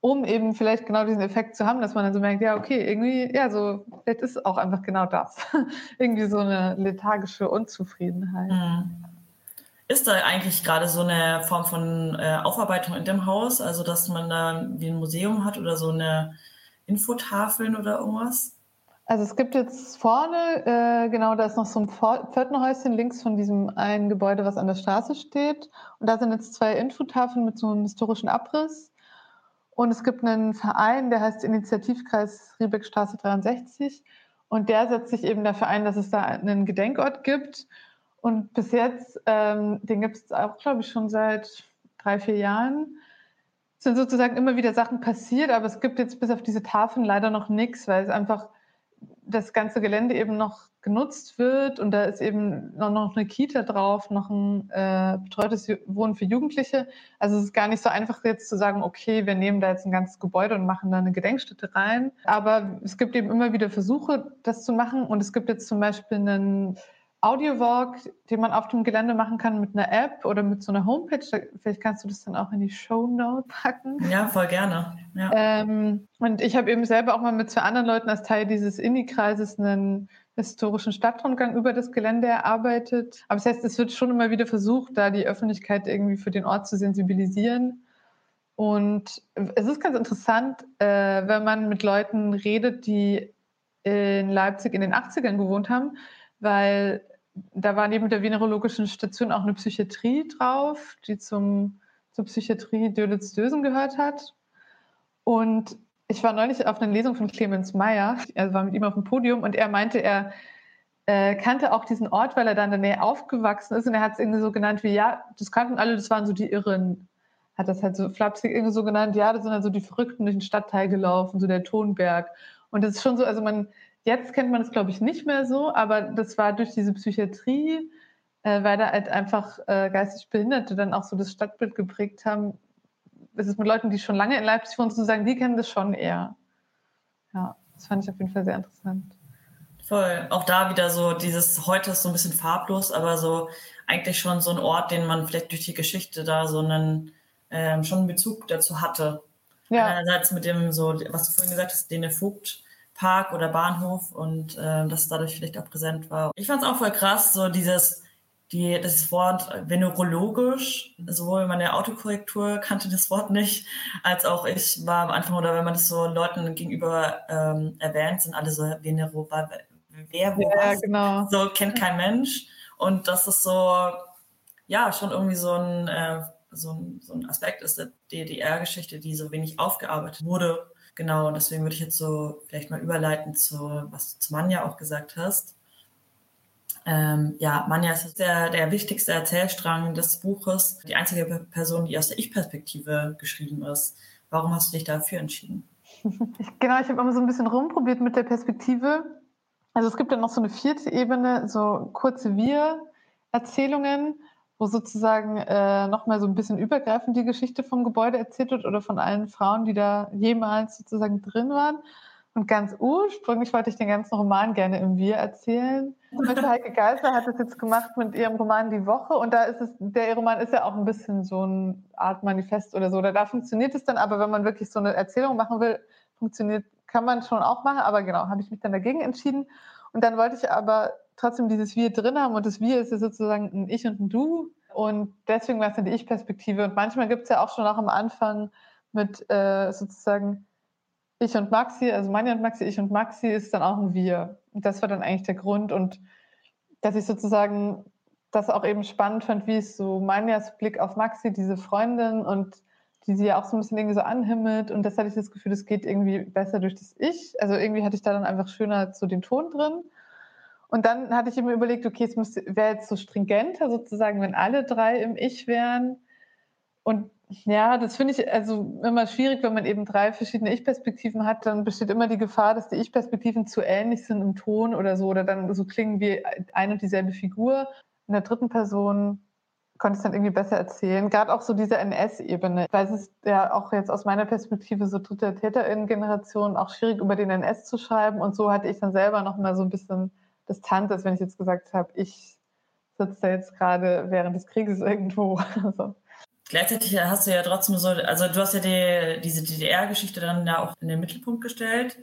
um eben vielleicht genau diesen Effekt zu haben, dass man dann so merkt, ja, okay, irgendwie, ja, so, vielleicht ist auch einfach genau das. irgendwie so eine lethargische Unzufriedenheit. Mhm. Ist da eigentlich gerade so eine Form von äh, Aufarbeitung in dem Haus, also dass man da wie ein Museum hat oder so eine Infotafeln oder irgendwas? Also es gibt jetzt vorne, äh, genau, da ist noch so ein Pförtnerhäuschen links von diesem einen Gebäude, was an der Straße steht. Und da sind jetzt zwei Infotafeln mit so einem historischen Abriss. Und es gibt einen Verein, der heißt Initiativkreis Riebeckstraße 63. Und der setzt sich eben dafür ein, dass es da einen Gedenkort gibt. Und bis jetzt, ähm, den gibt es auch, glaube ich, schon seit drei, vier Jahren. Es sind sozusagen immer wieder Sachen passiert, aber es gibt jetzt bis auf diese Tafeln leider noch nichts, weil es einfach das ganze Gelände eben noch genutzt wird und da ist eben noch, eine Kita drauf, noch ein äh, betreutes Wohnen für Jugendliche. Also es ist gar nicht so einfach jetzt zu sagen, okay, wir nehmen da jetzt ein ganzes Gebäude und machen da eine Gedenkstätte rein. Aber es gibt eben immer wieder Versuche, das zu machen und es gibt jetzt zum Beispiel einen Audiowalk, den man auf dem Gelände machen kann mit einer App oder mit so einer Homepage. Vielleicht kannst du das dann auch in die Show Note packen. Ja, voll gerne. Ja. Ähm, und ich habe eben selber auch mal mit zwei anderen Leuten als Teil dieses Indie-Kreises einen historischen Stadtrundgang über das Gelände erarbeitet. Aber das heißt, es wird schon immer wieder versucht, da die Öffentlichkeit irgendwie für den Ort zu sensibilisieren. Und es ist ganz interessant, äh, wenn man mit Leuten redet, die in Leipzig in den 80ern gewohnt haben, weil da war neben der venerologischen Station auch eine Psychiatrie drauf, die zum, zur Psychiatrie Dölitz-Dösen gehört hat. Und ich war neulich auf einer Lesung von Clemens Meyer, also war mit ihm auf dem Podium und er meinte, er äh, kannte auch diesen Ort, weil er da in der Nähe aufgewachsen ist und er hat es irgendwie so genannt wie, ja, das kannten alle, das waren so die Irren. Hat das halt so flapsig irgendwie so genannt, ja, das sind halt so die Verrückten durch den Stadtteil gelaufen, so der Tonberg. Und das ist schon so, also man, Jetzt kennt man es, glaube ich, nicht mehr so, aber das war durch diese Psychiatrie, äh, weil da halt einfach äh, geistig Behinderte dann auch so das Stadtbild geprägt haben. Es ist mit Leuten, die schon lange in Leipzig wohnen, zu sagen, die kennen das schon eher. Ja, das fand ich auf jeden Fall sehr interessant. Voll. Auch da wieder so dieses, heute ist so ein bisschen farblos, aber so eigentlich schon so ein Ort, den man vielleicht durch die Geschichte da so einen, ähm, schon einen Bezug dazu hatte. Ja. Einerseits mit dem so, was du vorhin gesagt hast, den der Vogt Park oder Bahnhof und äh, das dadurch vielleicht auch präsent war. Ich fand es auch voll krass, so dieses, die, das Wort venerologisch, sowohl meine Autokorrektur kannte das Wort nicht, als auch ich war am Anfang, oder wenn man das so Leuten gegenüber ähm, erwähnt, sind alle so Venero, wer, wo, ja, genau. so kennt kein Mensch. Und das ist so, ja, schon irgendwie so ein, äh, so ein, so ein Aspekt ist der DDR-Geschichte, die so wenig aufgearbeitet wurde Genau, und deswegen würde ich jetzt so vielleicht mal überleiten zu, was du zu Manja auch gesagt hast. Ähm, ja, Manja ist der, der wichtigste Erzählstrang des Buches, die einzige Person, die aus der Ich-Perspektive geschrieben ist. Warum hast du dich dafür entschieden? Genau, ich habe immer so ein bisschen rumprobiert mit der Perspektive. Also es gibt ja noch so eine vierte Ebene, so kurze Wir-Erzählungen wo sozusagen äh, nochmal so ein bisschen übergreifend die Geschichte vom Gebäude erzählt wird oder von allen Frauen, die da jemals sozusagen drin waren. Und ganz ursprünglich wollte ich den ganzen Roman gerne im Wir erzählen. Beispiel Heike Geisler hat das jetzt gemacht mit ihrem Roman Die Woche. Und da ist es, der Roman ist ja auch ein bisschen so eine Art Manifest oder so. Da funktioniert es dann, aber wenn man wirklich so eine Erzählung machen will, funktioniert, kann man schon auch machen. Aber genau, habe ich mich dann dagegen entschieden. Und dann wollte ich aber trotzdem dieses Wir drin haben und das Wir ist ja sozusagen ein Ich und ein Du. Und deswegen war es dann die Ich-Perspektive. Und manchmal gibt es ja auch schon auch am Anfang mit äh, sozusagen Ich und Maxi, also Manja und Maxi, ich und Maxi ist dann auch ein Wir. Und das war dann eigentlich der Grund. Und dass ich sozusagen das auch eben spannend fand, wie es so Manjas Blick auf Maxi, diese Freundin und die sie ja auch so ein bisschen irgendwie so anhimmelt. Und das hatte ich das Gefühl, das geht irgendwie besser durch das Ich. Also irgendwie hatte ich da dann einfach schöner so den Ton drin. Und dann hatte ich mir überlegt, okay, es wäre jetzt so stringenter sozusagen, wenn alle drei im Ich wären. Und ja, das finde ich also immer schwierig, wenn man eben drei verschiedene Ich-Perspektiven hat, dann besteht immer die Gefahr, dass die Ich-Perspektiven zu ähnlich sind im Ton oder so oder dann so klingen wie eine und dieselbe Figur. In der dritten Person konnte ich es dann irgendwie besser erzählen. Gerade auch so diese NS-Ebene, weil es ist ja auch jetzt aus meiner Perspektive so dritte TäterInnen-Generation auch schwierig, über den NS zu schreiben und so hatte ich dann selber noch mal so ein bisschen Distanz, als wenn ich jetzt gesagt habe, ich sitze da jetzt gerade während des Krieges irgendwo. Also. Gleichzeitig hast du ja trotzdem so, also du hast ja die, diese DDR-Geschichte dann ja auch in den Mittelpunkt gestellt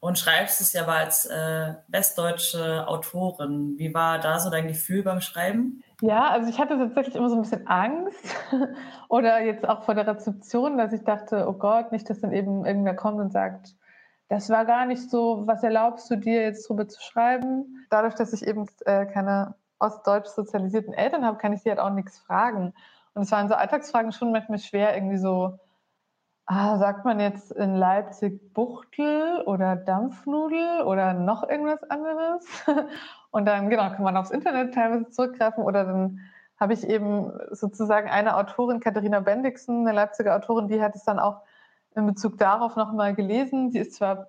und schreibst es ja aber als äh, westdeutsche Autorin. Wie war da so dein Gefühl beim Schreiben? Ja, also ich hatte tatsächlich immer so ein bisschen Angst oder jetzt auch vor der Rezeption, dass ich dachte, oh Gott, nicht, dass dann eben irgendwer kommt und sagt, das war gar nicht so, was erlaubst du dir jetzt drüber zu schreiben? Dadurch, dass ich eben äh, keine ostdeutsch sozialisierten Eltern habe, kann ich sie halt auch nichts fragen. Und es waren so Alltagsfragen schon manchmal schwer, irgendwie so, ah, sagt man jetzt in Leipzig Buchtel oder Dampfnudel oder noch irgendwas anderes? Und dann, genau, kann man aufs Internet teilweise zurückgreifen oder dann habe ich eben sozusagen eine Autorin, Katharina Bendixen, eine Leipziger Autorin, die hat es dann auch in Bezug darauf nochmal gelesen. Sie ist zwar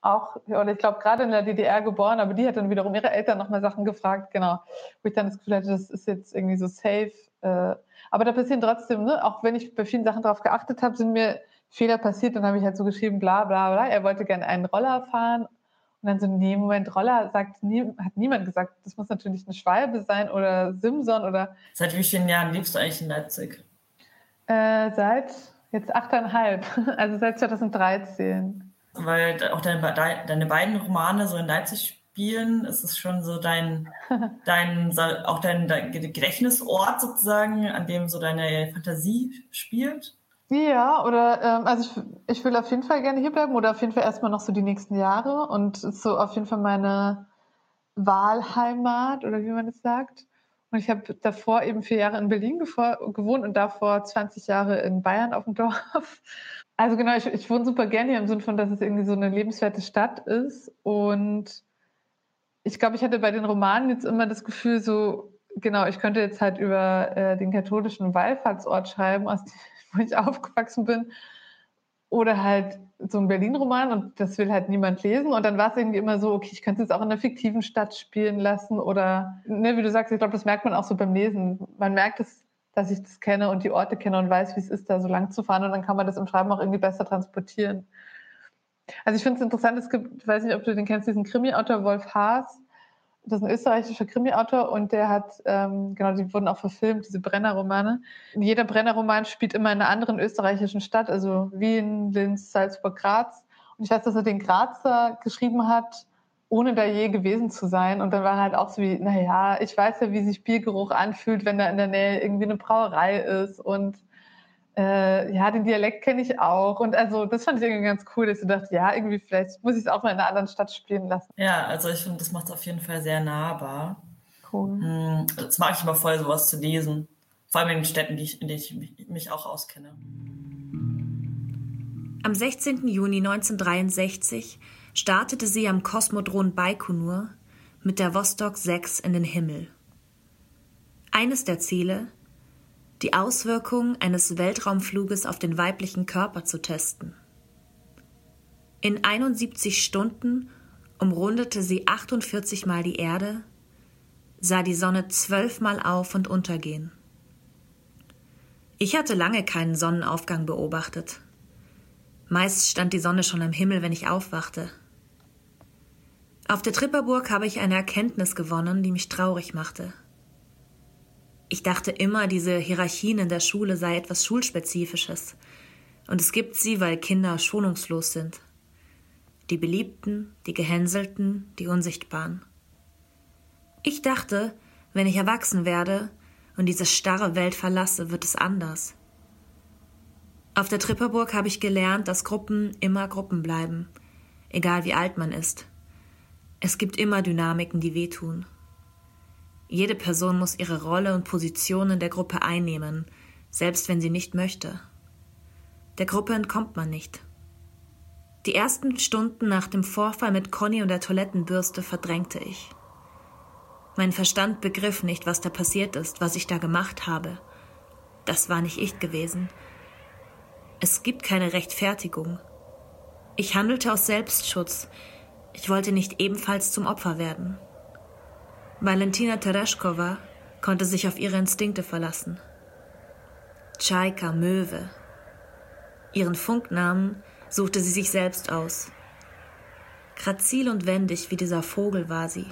auch, oder ich glaube, gerade in der DDR geboren, aber die hat dann wiederum ihre Eltern nochmal Sachen gefragt, genau, wo ich dann das Gefühl hatte, das ist jetzt irgendwie so safe. Äh, aber da passieren trotzdem, ne, auch wenn ich bei vielen Sachen darauf geachtet habe, sind mir Fehler passiert, dann habe ich halt so geschrieben, bla bla bla, er wollte gerne einen Roller fahren und dann so, nee, Moment, Roller sagt nie, hat niemand gesagt. Das muss natürlich eine Schwalbe sein oder Simson oder. Seit wie vielen Jahren lebst du eigentlich in Leipzig? Äh, seit jetzt achteinhalb, also seit 2013. Weil auch deine, deine beiden Romane so in Leipzig spielen, ist es schon so dein, dein auch dein, dein Gedächtnisort sozusagen, an dem so deine Fantasie spielt? Ja, oder ähm, also ich, ich will auf jeden Fall gerne hier bleiben oder auf jeden Fall erstmal noch so die nächsten Jahre und so auf jeden Fall meine Wahlheimat oder wie man das sagt. Und ich habe davor eben vier Jahre in Berlin gewohnt und davor 20 Jahre in Bayern auf dem Dorf. Also genau, ich, ich wohne super gerne hier im Sinne von, dass es irgendwie so eine lebenswerte Stadt ist. Und ich glaube, ich hatte bei den Romanen jetzt immer das Gefühl, so, genau, ich könnte jetzt halt über äh, den katholischen Wallfahrtsort schreiben, aus dem wo ich aufgewachsen bin. Oder halt so ein Berlin-Roman und das will halt niemand lesen. Und dann war es irgendwie immer so, okay, ich könnte es auch in einer fiktiven Stadt spielen lassen. Oder, ne, wie du sagst, ich glaube, das merkt man auch so beim Lesen. Man merkt es, dass ich das kenne und die Orte kenne und weiß, wie es ist, da so lang zu fahren. Und dann kann man das im Schreiben auch irgendwie besser transportieren. Also ich finde es interessant, es gibt, ich weiß nicht, ob du den kennst, diesen Krimi-Autor Wolf Haas das ist ein österreichischer Krimi-Autor und der hat, ähm, genau, die wurden auch verfilmt, diese Brenner-Romane. Jeder Brenner-Roman spielt immer in einer anderen österreichischen Stadt, also Wien, Linz, Salzburg, Graz. Und ich weiß, dass er den Grazer geschrieben hat, ohne da je gewesen zu sein. Und dann war halt auch so wie, naja, ich weiß ja, wie sich Biergeruch anfühlt, wenn da in der Nähe irgendwie eine Brauerei ist und äh, ja, den Dialekt kenne ich auch. Und also das fand ich irgendwie ganz cool, dass ich dachte, ja, irgendwie vielleicht muss ich es auch mal in einer anderen Stadt spielen lassen. Ja, also ich finde, das macht es auf jeden Fall sehr nahbar. Cool. Hm, das mag ich immer voll, sowas zu lesen. Vor allem in den Städten, die ich, in denen ich mich auch auskenne. Am 16. Juni 1963 startete sie am Kosmodron Baikonur mit der Vostok 6 in den Himmel. Eines der Ziele, die Auswirkungen eines Weltraumfluges auf den weiblichen Körper zu testen. In 71 Stunden umrundete sie 48 Mal die Erde, sah die Sonne zwölfmal auf und untergehen. Ich hatte lange keinen Sonnenaufgang beobachtet. Meist stand die Sonne schon am Himmel, wenn ich aufwachte. Auf der Tripperburg habe ich eine Erkenntnis gewonnen, die mich traurig machte. Ich dachte immer, diese Hierarchien in der Schule sei etwas Schulspezifisches. Und es gibt sie, weil Kinder schonungslos sind. Die Beliebten, die Gehänselten, die Unsichtbaren. Ich dachte, wenn ich erwachsen werde und diese starre Welt verlasse, wird es anders. Auf der Tripperburg habe ich gelernt, dass Gruppen immer Gruppen bleiben, egal wie alt man ist. Es gibt immer Dynamiken, die wehtun. Jede Person muss ihre Rolle und Position in der Gruppe einnehmen, selbst wenn sie nicht möchte. Der Gruppe entkommt man nicht. Die ersten Stunden nach dem Vorfall mit Conny und der Toilettenbürste verdrängte ich. Mein Verstand begriff nicht, was da passiert ist, was ich da gemacht habe. Das war nicht ich gewesen. Es gibt keine Rechtfertigung. Ich handelte aus Selbstschutz. Ich wollte nicht ebenfalls zum Opfer werden. Valentina Tereshkova konnte sich auf ihre Instinkte verlassen. Tschaika, Möwe. Ihren Funknamen suchte sie sich selbst aus. Grazil und wendig wie dieser Vogel war sie.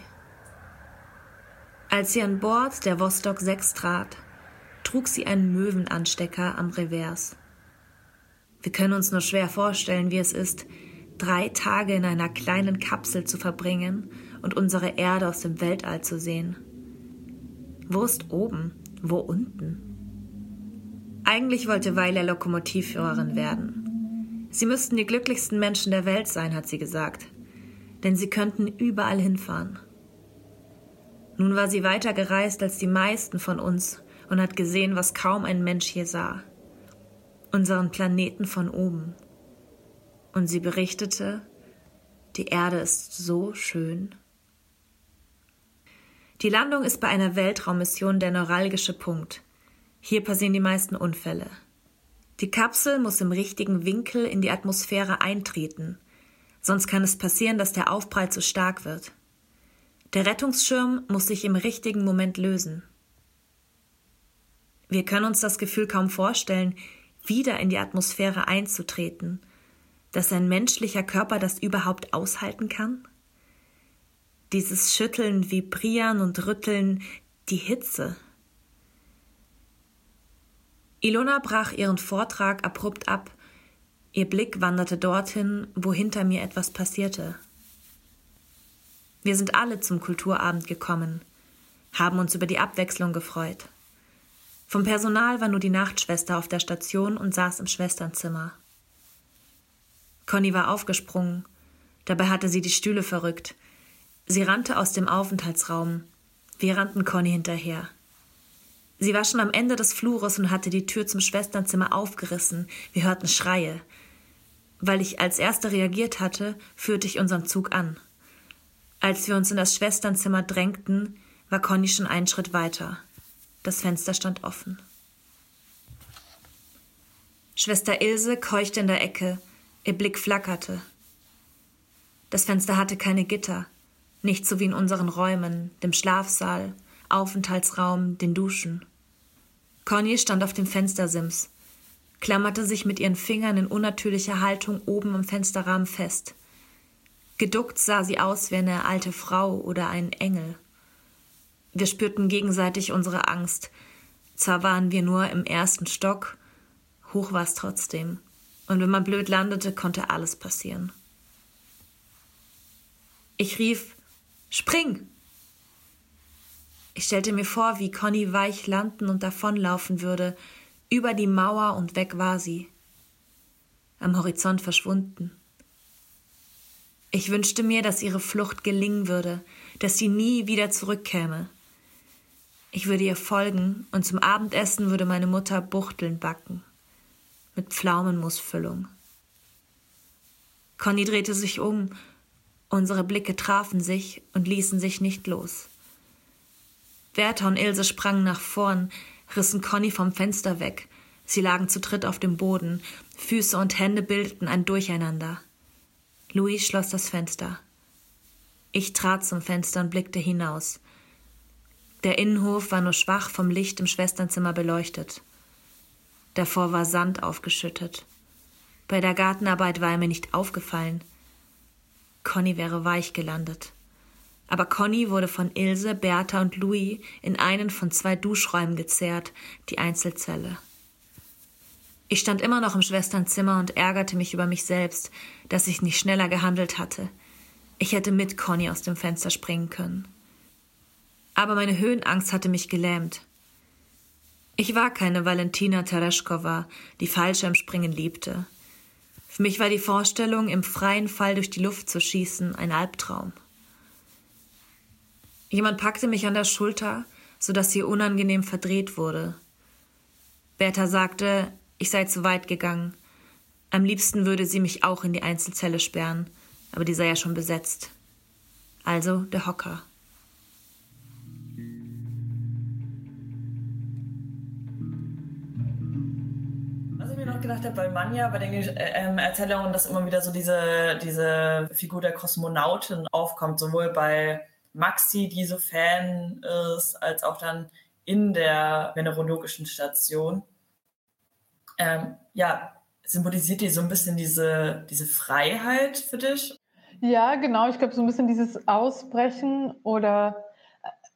Als sie an Bord der Vostok 6 trat, trug sie einen Möwenanstecker am Revers. Wir können uns nur schwer vorstellen, wie es ist, drei Tage in einer kleinen Kapsel zu verbringen und unsere Erde aus dem Weltall zu sehen. Wo ist oben? Wo unten? Eigentlich wollte Weiler Lokomotivführerin werden. Sie müssten die glücklichsten Menschen der Welt sein, hat sie gesagt. Denn sie könnten überall hinfahren. Nun war sie weiter gereist als die meisten von uns und hat gesehen, was kaum ein Mensch hier sah. Unseren Planeten von oben. Und sie berichtete, die Erde ist so schön. Die Landung ist bei einer Weltraummission der neuralgische Punkt. Hier passieren die meisten Unfälle. Die Kapsel muss im richtigen Winkel in die Atmosphäre eintreten, sonst kann es passieren, dass der Aufprall zu stark wird. Der Rettungsschirm muss sich im richtigen Moment lösen. Wir können uns das Gefühl kaum vorstellen, wieder in die Atmosphäre einzutreten, dass ein menschlicher Körper das überhaupt aushalten kann? Dieses Schütteln, Vibrieren und Rütteln, die Hitze, Ilona brach ihren Vortrag abrupt ab. Ihr Blick wanderte dorthin, wo hinter mir etwas passierte. Wir sind alle zum Kulturabend gekommen, haben uns über die Abwechslung gefreut. Vom Personal war nur die Nachtschwester auf der Station und saß im Schwesternzimmer. Conny war aufgesprungen, dabei hatte sie die Stühle verrückt. Sie rannte aus dem Aufenthaltsraum. Wir rannten Conny hinterher. Sie war schon am Ende des Flures und hatte die Tür zum Schwesternzimmer aufgerissen. Wir hörten Schreie. Weil ich als Erste reagiert hatte, führte ich unseren Zug an. Als wir uns in das Schwesternzimmer drängten, war Conny schon einen Schritt weiter. Das Fenster stand offen. Schwester Ilse keuchte in der Ecke, ihr Blick flackerte. Das Fenster hatte keine Gitter, nicht so wie in unseren Räumen, dem Schlafsaal Aufenthaltsraum, den Duschen. Conny stand auf dem Fenstersims, klammerte sich mit ihren Fingern in unnatürlicher Haltung oben im Fensterrahmen fest. Geduckt sah sie aus wie eine alte Frau oder ein Engel. Wir spürten gegenseitig unsere Angst. Zwar waren wir nur im ersten Stock, hoch war es trotzdem. Und wenn man blöd landete, konnte alles passieren. Ich rief Spring. Ich stellte mir vor, wie Conny weich landen und davonlaufen würde, über die Mauer und weg war sie. Am Horizont verschwunden. Ich wünschte mir, dass ihre Flucht gelingen würde, dass sie nie wieder zurückkäme. Ich würde ihr folgen und zum Abendessen würde meine Mutter Buchteln backen. Mit Pflaumenmusfüllung. Conny drehte sich um, unsere Blicke trafen sich und ließen sich nicht los. Bertha und Ilse sprangen nach vorn, rissen Conny vom Fenster weg. Sie lagen zu dritt auf dem Boden, Füße und Hände bildeten ein Durcheinander. Louis schloss das Fenster. Ich trat zum Fenster und blickte hinaus. Der Innenhof war nur schwach vom Licht im Schwesternzimmer beleuchtet. Davor war Sand aufgeschüttet. Bei der Gartenarbeit war er mir nicht aufgefallen. Conny wäre weich gelandet. Aber Conny wurde von Ilse, Bertha und Louis in einen von zwei Duschräumen gezerrt, die Einzelzelle. Ich stand immer noch im Schwesternzimmer und ärgerte mich über mich selbst, dass ich nicht schneller gehandelt hatte. Ich hätte mit Conny aus dem Fenster springen können. Aber meine Höhenangst hatte mich gelähmt. Ich war keine Valentina Tereshkova, die Fallschirmspringen liebte. Für mich war die Vorstellung, im freien Fall durch die Luft zu schießen, ein Albtraum. Jemand packte mich an der Schulter, so dass sie unangenehm verdreht wurde. Bertha sagte, ich sei zu weit gegangen. Am liebsten würde sie mich auch in die Einzelzelle sperren, aber die sei ja schon besetzt. Also der Hocker. Was ich mir noch gedacht habe, weil man ja bei den äh, ähm, Erzählungen, dass immer wieder so diese, diese Figur der Kosmonautin aufkommt, sowohl bei Maxi, die so Fan ist, als auch dann in der venerologischen Station. Ähm, ja, symbolisiert die so ein bisschen diese, diese Freiheit für dich? Ja, genau. Ich glaube, so ein bisschen dieses Ausbrechen oder,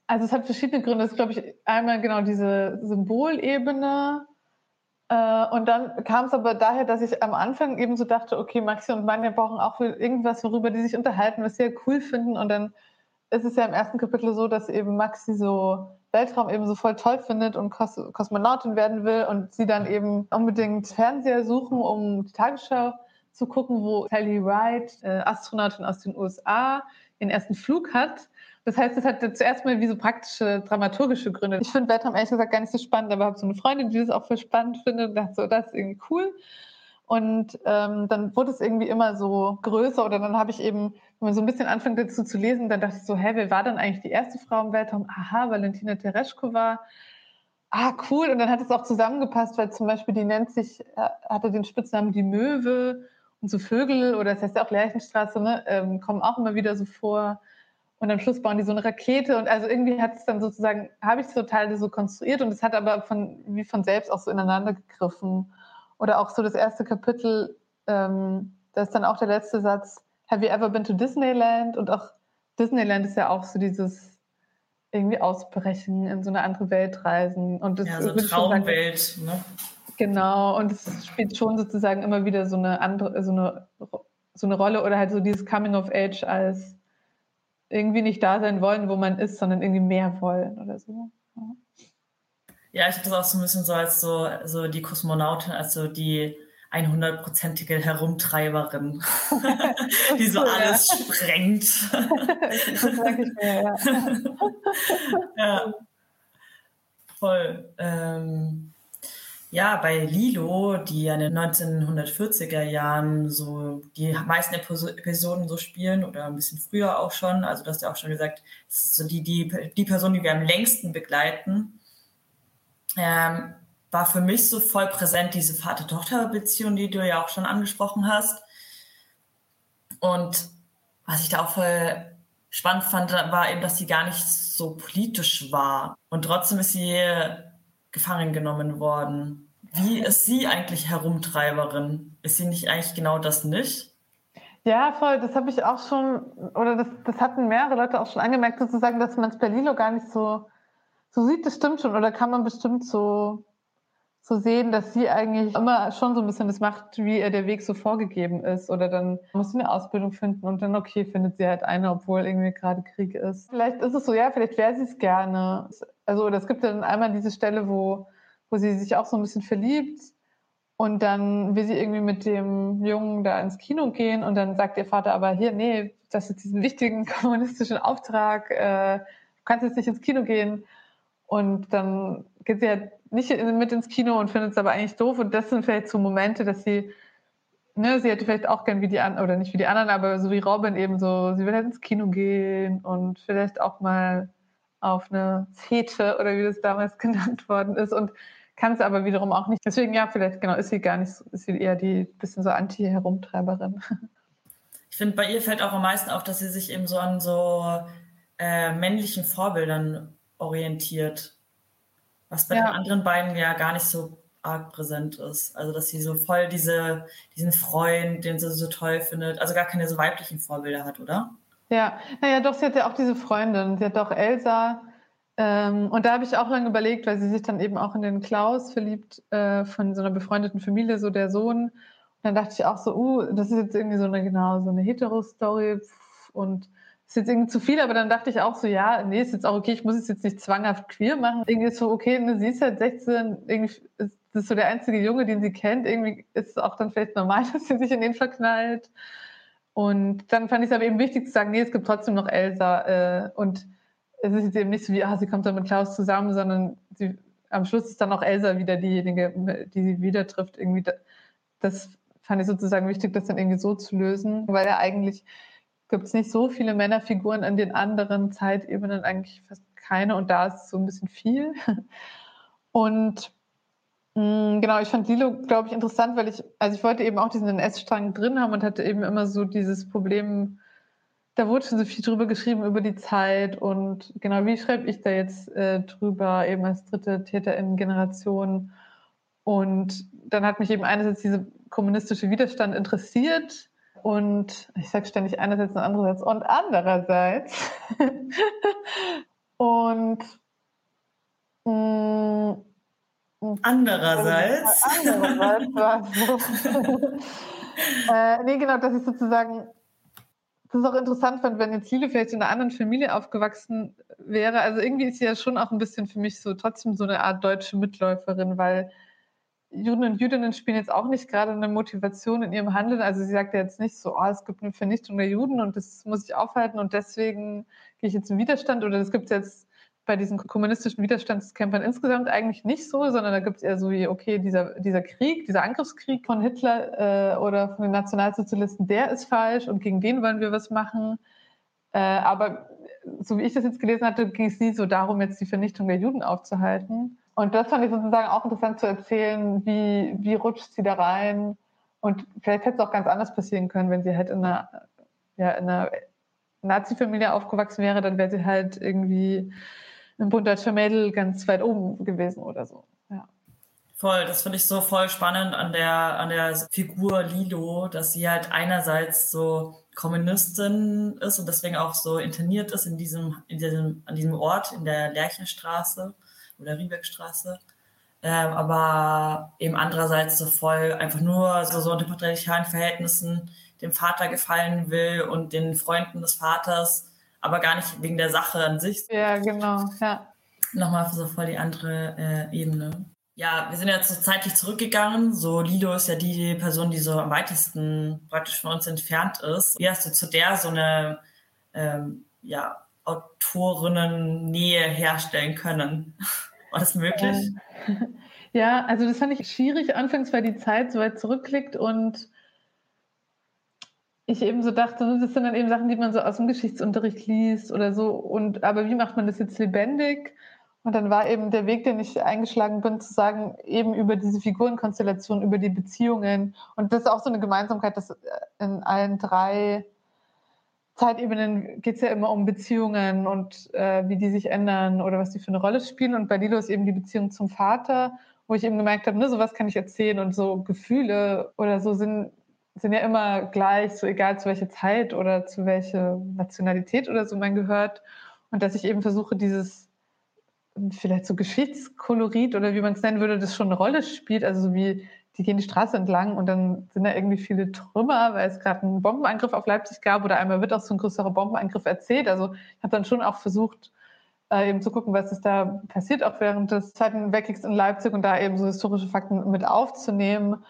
also es hat verschiedene Gründe. Es ist, glaube ich, einmal genau diese Symbolebene. Äh, und dann kam es aber daher, dass ich am Anfang eben so dachte, okay, Maxi und Manja brauchen auch irgendwas, worüber die sich unterhalten, was sie ja cool finden. Und dann ist es ja im ersten Kapitel so, dass eben Maxi so Weltraum eben so voll toll findet und Kos Kosmonautin werden will und sie dann eben unbedingt Fernseher suchen, um die Tagesschau zu gucken, wo Sally Wright, äh, Astronautin aus den USA, ihren ersten Flug hat. Das heißt, es hat zuerst mal wie so praktische dramaturgische Gründe. Ich finde Weltraum ehrlich gesagt gar nicht so spannend, aber habe so eine Freundin, die das auch voll spannend findet und dachte so, das ist irgendwie cool. Und ähm, dann wurde es irgendwie immer so größer oder dann habe ich eben, wenn man so ein bisschen anfängt dazu zu lesen, dann dachte ich so, hä, wer war dann eigentlich die erste Frau im Weltraum? Aha, Valentina Tereshkova. Ah, cool. Und dann hat es auch zusammengepasst, weil zum Beispiel die nennt sich, äh, hatte den Spitznamen die Möwe und so Vögel oder das heißt ja auch Lerchenstraße, ne, ähm, kommen auch immer wieder so vor. Und am Schluss bauen die so eine Rakete und also irgendwie hat es dann sozusagen, habe ich so Teile so konstruiert und es hat aber von, wie von selbst auch so ineinander gegriffen. Oder auch so das erste Kapitel, ähm, da ist dann auch der letzte Satz, Have you ever been to Disneyland? Und auch Disneyland ist ja auch so dieses irgendwie ausbrechen, in so eine andere Welt reisen. Und das ja, so Traumwelt, sagen, ne? Genau, und es spielt schon sozusagen immer wieder so eine andere, so eine, so eine Rolle oder halt so dieses Coming of Age als irgendwie nicht da sein wollen, wo man ist, sondern irgendwie mehr wollen oder so. Ja. Ich habe das auch so ein bisschen so als so, so die Kosmonautin, also die 100-prozentige Herumtreiberin, die so alles ja. sprengt. das merke ich mir, ja. ja. Voll. Ähm, ja, bei Lilo, die ja in den 1940er Jahren so die meisten Episoden so spielen oder ein bisschen früher auch schon, also du hast ja auch schon gesagt, das ist so die, die, die Person, die wir am längsten begleiten ähm, war für mich so voll präsent diese Vater-Tochter-Beziehung, die du ja auch schon angesprochen hast. Und was ich da auch voll spannend fand, war eben, dass sie gar nicht so politisch war. Und trotzdem ist sie gefangen genommen worden. Wie ist sie eigentlich Herumtreiberin? Ist sie nicht eigentlich genau das nicht? Ja, voll. Das habe ich auch schon, oder das, das hatten mehrere Leute auch schon angemerkt, sozusagen, dass man es bei Lilo gar nicht so so sieht das stimmt schon, oder kann man bestimmt so, so sehen, dass sie eigentlich immer schon so ein bisschen das macht, wie ihr der Weg so vorgegeben ist. Oder dann muss sie eine Ausbildung finden und dann, okay, findet sie halt eine, obwohl irgendwie gerade Krieg ist. Vielleicht ist es so, ja, vielleicht wäre sie es gerne. Also, oder es gibt dann einmal diese Stelle, wo, wo sie sich auch so ein bisschen verliebt und dann will sie irgendwie mit dem Jungen da ins Kino gehen und dann sagt ihr Vater aber hier, nee, das ist diesen wichtigen kommunistischen Auftrag, äh, du kannst jetzt nicht ins Kino gehen. Und dann geht sie halt nicht mit ins Kino und findet es aber eigentlich doof. Und das sind vielleicht so Momente, dass sie, ne, sie hätte vielleicht auch gern wie die anderen, oder nicht wie die anderen, aber so wie Robin eben so, sie will halt ins Kino gehen und vielleicht auch mal auf eine Fete oder wie das damals genannt worden ist und kann es aber wiederum auch nicht. Deswegen ja, vielleicht genau ist sie gar nicht, ist sie eher die bisschen so Anti-Herumtreiberin. Ich finde, bei ihr fällt auch am meisten auf, dass sie sich eben so an so äh, männlichen Vorbildern orientiert. Was bei ja. den anderen beiden ja gar nicht so arg präsent ist. Also, dass sie so voll diese, diesen Freund, den sie so toll findet, also gar keine so weiblichen Vorbilder hat, oder? Ja, naja, doch, sie hat ja auch diese Freundin. Sie hat auch Elsa. Ähm, und da habe ich auch lange überlegt, weil sie sich dann eben auch in den Klaus verliebt, äh, von so einer befreundeten Familie, so der Sohn. Und dann dachte ich auch so, uh, das ist jetzt irgendwie so eine, genau, so eine Hetero-Story. Und ist jetzt irgendwie zu viel, aber dann dachte ich auch so, ja, nee, ist jetzt auch okay, ich muss es jetzt nicht zwanghaft queer machen. Irgendwie ist so, okay, ne, sie ist halt 16, irgendwie ist das so der einzige Junge, den sie kennt. Irgendwie ist es auch dann vielleicht normal, dass sie sich in den verknallt. Und dann fand ich es aber eben wichtig zu sagen, nee, es gibt trotzdem noch Elsa. Äh, und es ist jetzt eben nicht so wie, ah, sie kommt dann mit Klaus zusammen, sondern sie, am Schluss ist dann auch Elsa wieder diejenige, die sie wieder trifft. Irgendwie das fand ich sozusagen wichtig, das dann irgendwie so zu lösen, weil er eigentlich gibt es nicht so viele Männerfiguren an den anderen Zeitebenen, eigentlich fast keine und da ist so ein bisschen viel. Und mh, mm, genau, ich fand Lilo, glaube ich, interessant, weil ich, also ich wollte eben auch diesen NS-Strang drin haben und hatte eben immer so dieses Problem, da wurde schon so viel drüber geschrieben über die Zeit und genau, wie schreibe ich da jetzt äh, drüber, eben als dritte TäterInnen-Generation. Und dann hat mich eben einerseits dieser kommunistische Widerstand interessiert, und ich sage ständig einerseits und andererseits und andererseits. und mh, mm, andererseits. Andererseits war so. äh, nee, genau, dass ich sozusagen das ist auch interessant fand, wenn jetzt Lilo vielleicht in einer anderen Familie aufgewachsen wäre. Also irgendwie ist sie ja schon auch ein bisschen für mich so trotzdem so eine Art deutsche Mitläuferin, weil Juden und Jüdinnen spielen jetzt auch nicht gerade eine Motivation in ihrem Handeln. Also sie sagt ja jetzt nicht so, oh, es gibt eine Vernichtung der Juden und das muss ich aufhalten und deswegen gehe ich jetzt in Widerstand oder das gibt es jetzt bei diesen kommunistischen Widerstandskämpfern insgesamt eigentlich nicht so, sondern da gibt es eher so wie, okay, dieser, dieser Krieg, dieser Angriffskrieg von Hitler äh, oder von den Nationalsozialisten, der ist falsch und gegen den wollen wir was machen. Äh, aber so wie ich das jetzt gelesen hatte, ging es nie so darum, jetzt die Vernichtung der Juden aufzuhalten. Und das fand ich sozusagen auch interessant zu erzählen, wie, wie rutscht sie da rein. Und vielleicht hätte es auch ganz anders passieren können, wenn sie halt in einer, ja, in einer Nazi-Familie aufgewachsen wäre, dann wäre sie halt irgendwie ein bunter Mädel ganz weit oben gewesen oder so. Ja. Voll, das finde ich so voll spannend an der, an der Figur Lilo, dass sie halt einerseits so Kommunistin ist und deswegen auch so interniert ist in diesem, in diesem, an diesem Ort, in der Lerchenstraße oder Riebeckstraße. Ähm, aber eben andererseits so voll einfach nur so, so unter patriarchalen Verhältnissen dem Vater gefallen will und den Freunden des Vaters aber gar nicht wegen der Sache an sich. Ja, genau, ja. Nochmal so voll die andere äh, Ebene. Ja, wir sind jetzt so zeitlich zurückgegangen. So, Lido ist ja die Person, die so am weitesten praktisch von uns entfernt ist. Wie hast du zu der so eine ähm, ja, Autorinnen-Nähe herstellen können? War das möglich? Ja, also das fand ich schwierig anfangs, weil die Zeit so weit zurückliegt und ich eben so dachte, das sind dann eben Sachen, die man so aus dem Geschichtsunterricht liest oder so. Und aber wie macht man das jetzt lebendig? Und dann war eben der Weg, den ich eingeschlagen bin, zu sagen, eben über diese Figurenkonstellation, über die Beziehungen. Und das ist auch so eine Gemeinsamkeit, dass in allen drei Zeitebenen geht es ja immer um Beziehungen und äh, wie die sich ändern oder was die für eine Rolle spielen. Und bei Lilo ist eben die Beziehung zum Vater, wo ich eben gemerkt habe, ne, sowas kann ich erzählen und so Gefühle oder so sind sind ja immer gleich, so egal zu welcher Zeit oder zu welcher Nationalität oder so man gehört. Und dass ich eben versuche, dieses vielleicht so Geschichtskolorit oder wie man es nennen würde, das schon eine Rolle spielt. Also so wie die gehen die Straße entlang und dann sind da irgendwie viele Trümmer, weil es gerade einen Bombenangriff auf Leipzig gab oder einmal wird auch so ein größerer Bombenangriff erzählt. Also ich habe dann schon auch versucht, äh, eben zu gucken, was ist da passiert, auch während des Zweiten Weltkriegs in Leipzig und da eben so historische Fakten mit aufzunehmen.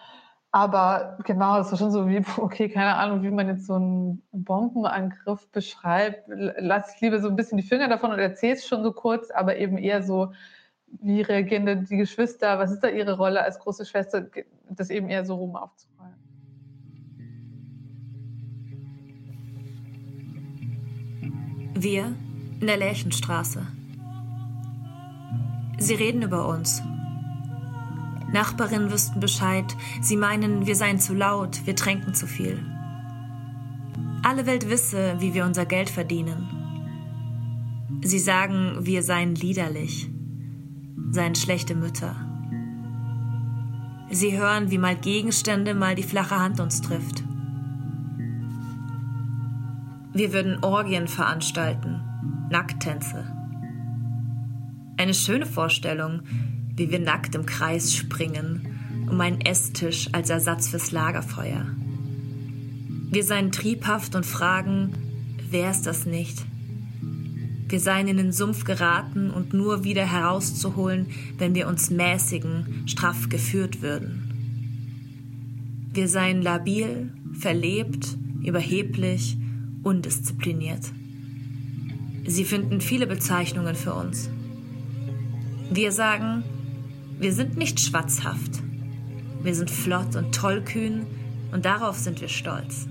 Aber genau, das war schon so wie, okay, keine Ahnung, wie man jetzt so einen Bombenangriff beschreibt. Lass ich lieber so ein bisschen die Finger davon und erzähle es schon so kurz, aber eben eher so, wie reagieren denn die Geschwister, was ist da ihre Rolle als große Schwester, das eben eher so rum aufzurollen. Wir in der Lärchenstraße. Sie reden über uns, Nachbarinnen wüssten Bescheid. Sie meinen, wir seien zu laut, wir tränken zu viel. Alle Welt wisse, wie wir unser Geld verdienen. Sie sagen, wir seien liederlich, seien schlechte Mütter. Sie hören, wie mal Gegenstände, mal die flache Hand uns trifft. Wir würden Orgien veranstalten, Nacktänze. Eine schöne Vorstellung, wie wir nackt im Kreis springen, um einen Esstisch als Ersatz fürs Lagerfeuer. Wir seien triebhaft und fragen, wer ist das nicht? Wir seien in den Sumpf geraten und nur wieder herauszuholen, wenn wir uns mäßigen, straff geführt würden. Wir seien labil, verlebt, überheblich, undiszipliniert. Sie finden viele Bezeichnungen für uns. Wir sagen, wir sind nicht schwatzhaft. Wir sind flott und tollkühn und darauf sind wir stolz.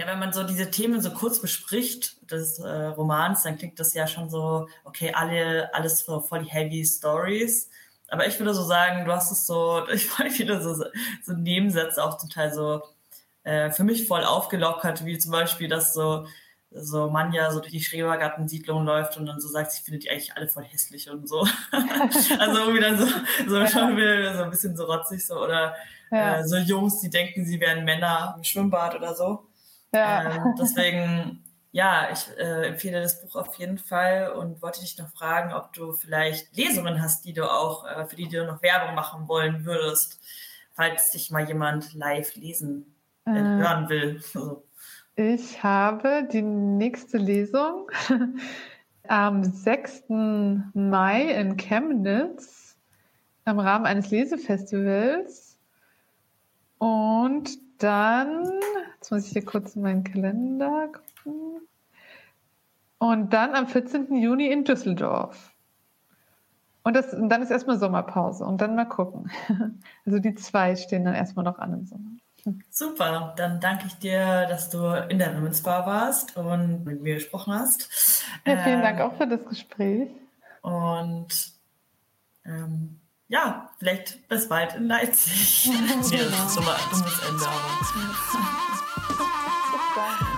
Ja, wenn man so diese Themen so kurz bespricht des äh, Romans, dann klingt das ja schon so, okay, alle, alles so voll die heavy Stories. Aber ich würde so sagen, du hast es so, ich voll viele so, so Nebensätze auch zum Teil so äh, für mich voll aufgelockert, wie zum Beispiel, dass so so Manja so durch die Schrebergartensiedlung läuft und dann so sagt, sie findet die eigentlich alle voll hässlich und so. also irgendwie dann so, so schon wieder so ein bisschen so rotzig so oder ja. äh, so Jungs, die denken, sie wären Männer im Schwimmbad oder so. Ja. Ähm, deswegen, ja, ich äh, empfehle das Buch auf jeden Fall und wollte dich noch fragen, ob du vielleicht Lesungen hast, die du auch, äh, für die du noch Werbung machen wollen würdest, falls dich mal jemand live lesen äh, hören will. Also. Ich habe die nächste Lesung am 6. Mai in Chemnitz im Rahmen eines Lesefestivals. Und dann, jetzt muss ich hier kurz in meinen Kalender gucken. Und dann am 14. Juni in Düsseldorf. Und, das, und dann ist erstmal Sommerpause und dann mal gucken. Also die zwei stehen dann erstmal noch an im Sommer. Super, dann danke ich dir, dass du in der Women's Bar warst und mit mir gesprochen hast. Ja, vielen äh, Dank auch für das Gespräch. Und ähm, ja, vielleicht bis bald in Leipzig. nee, genau. das ist immer dummes Ende.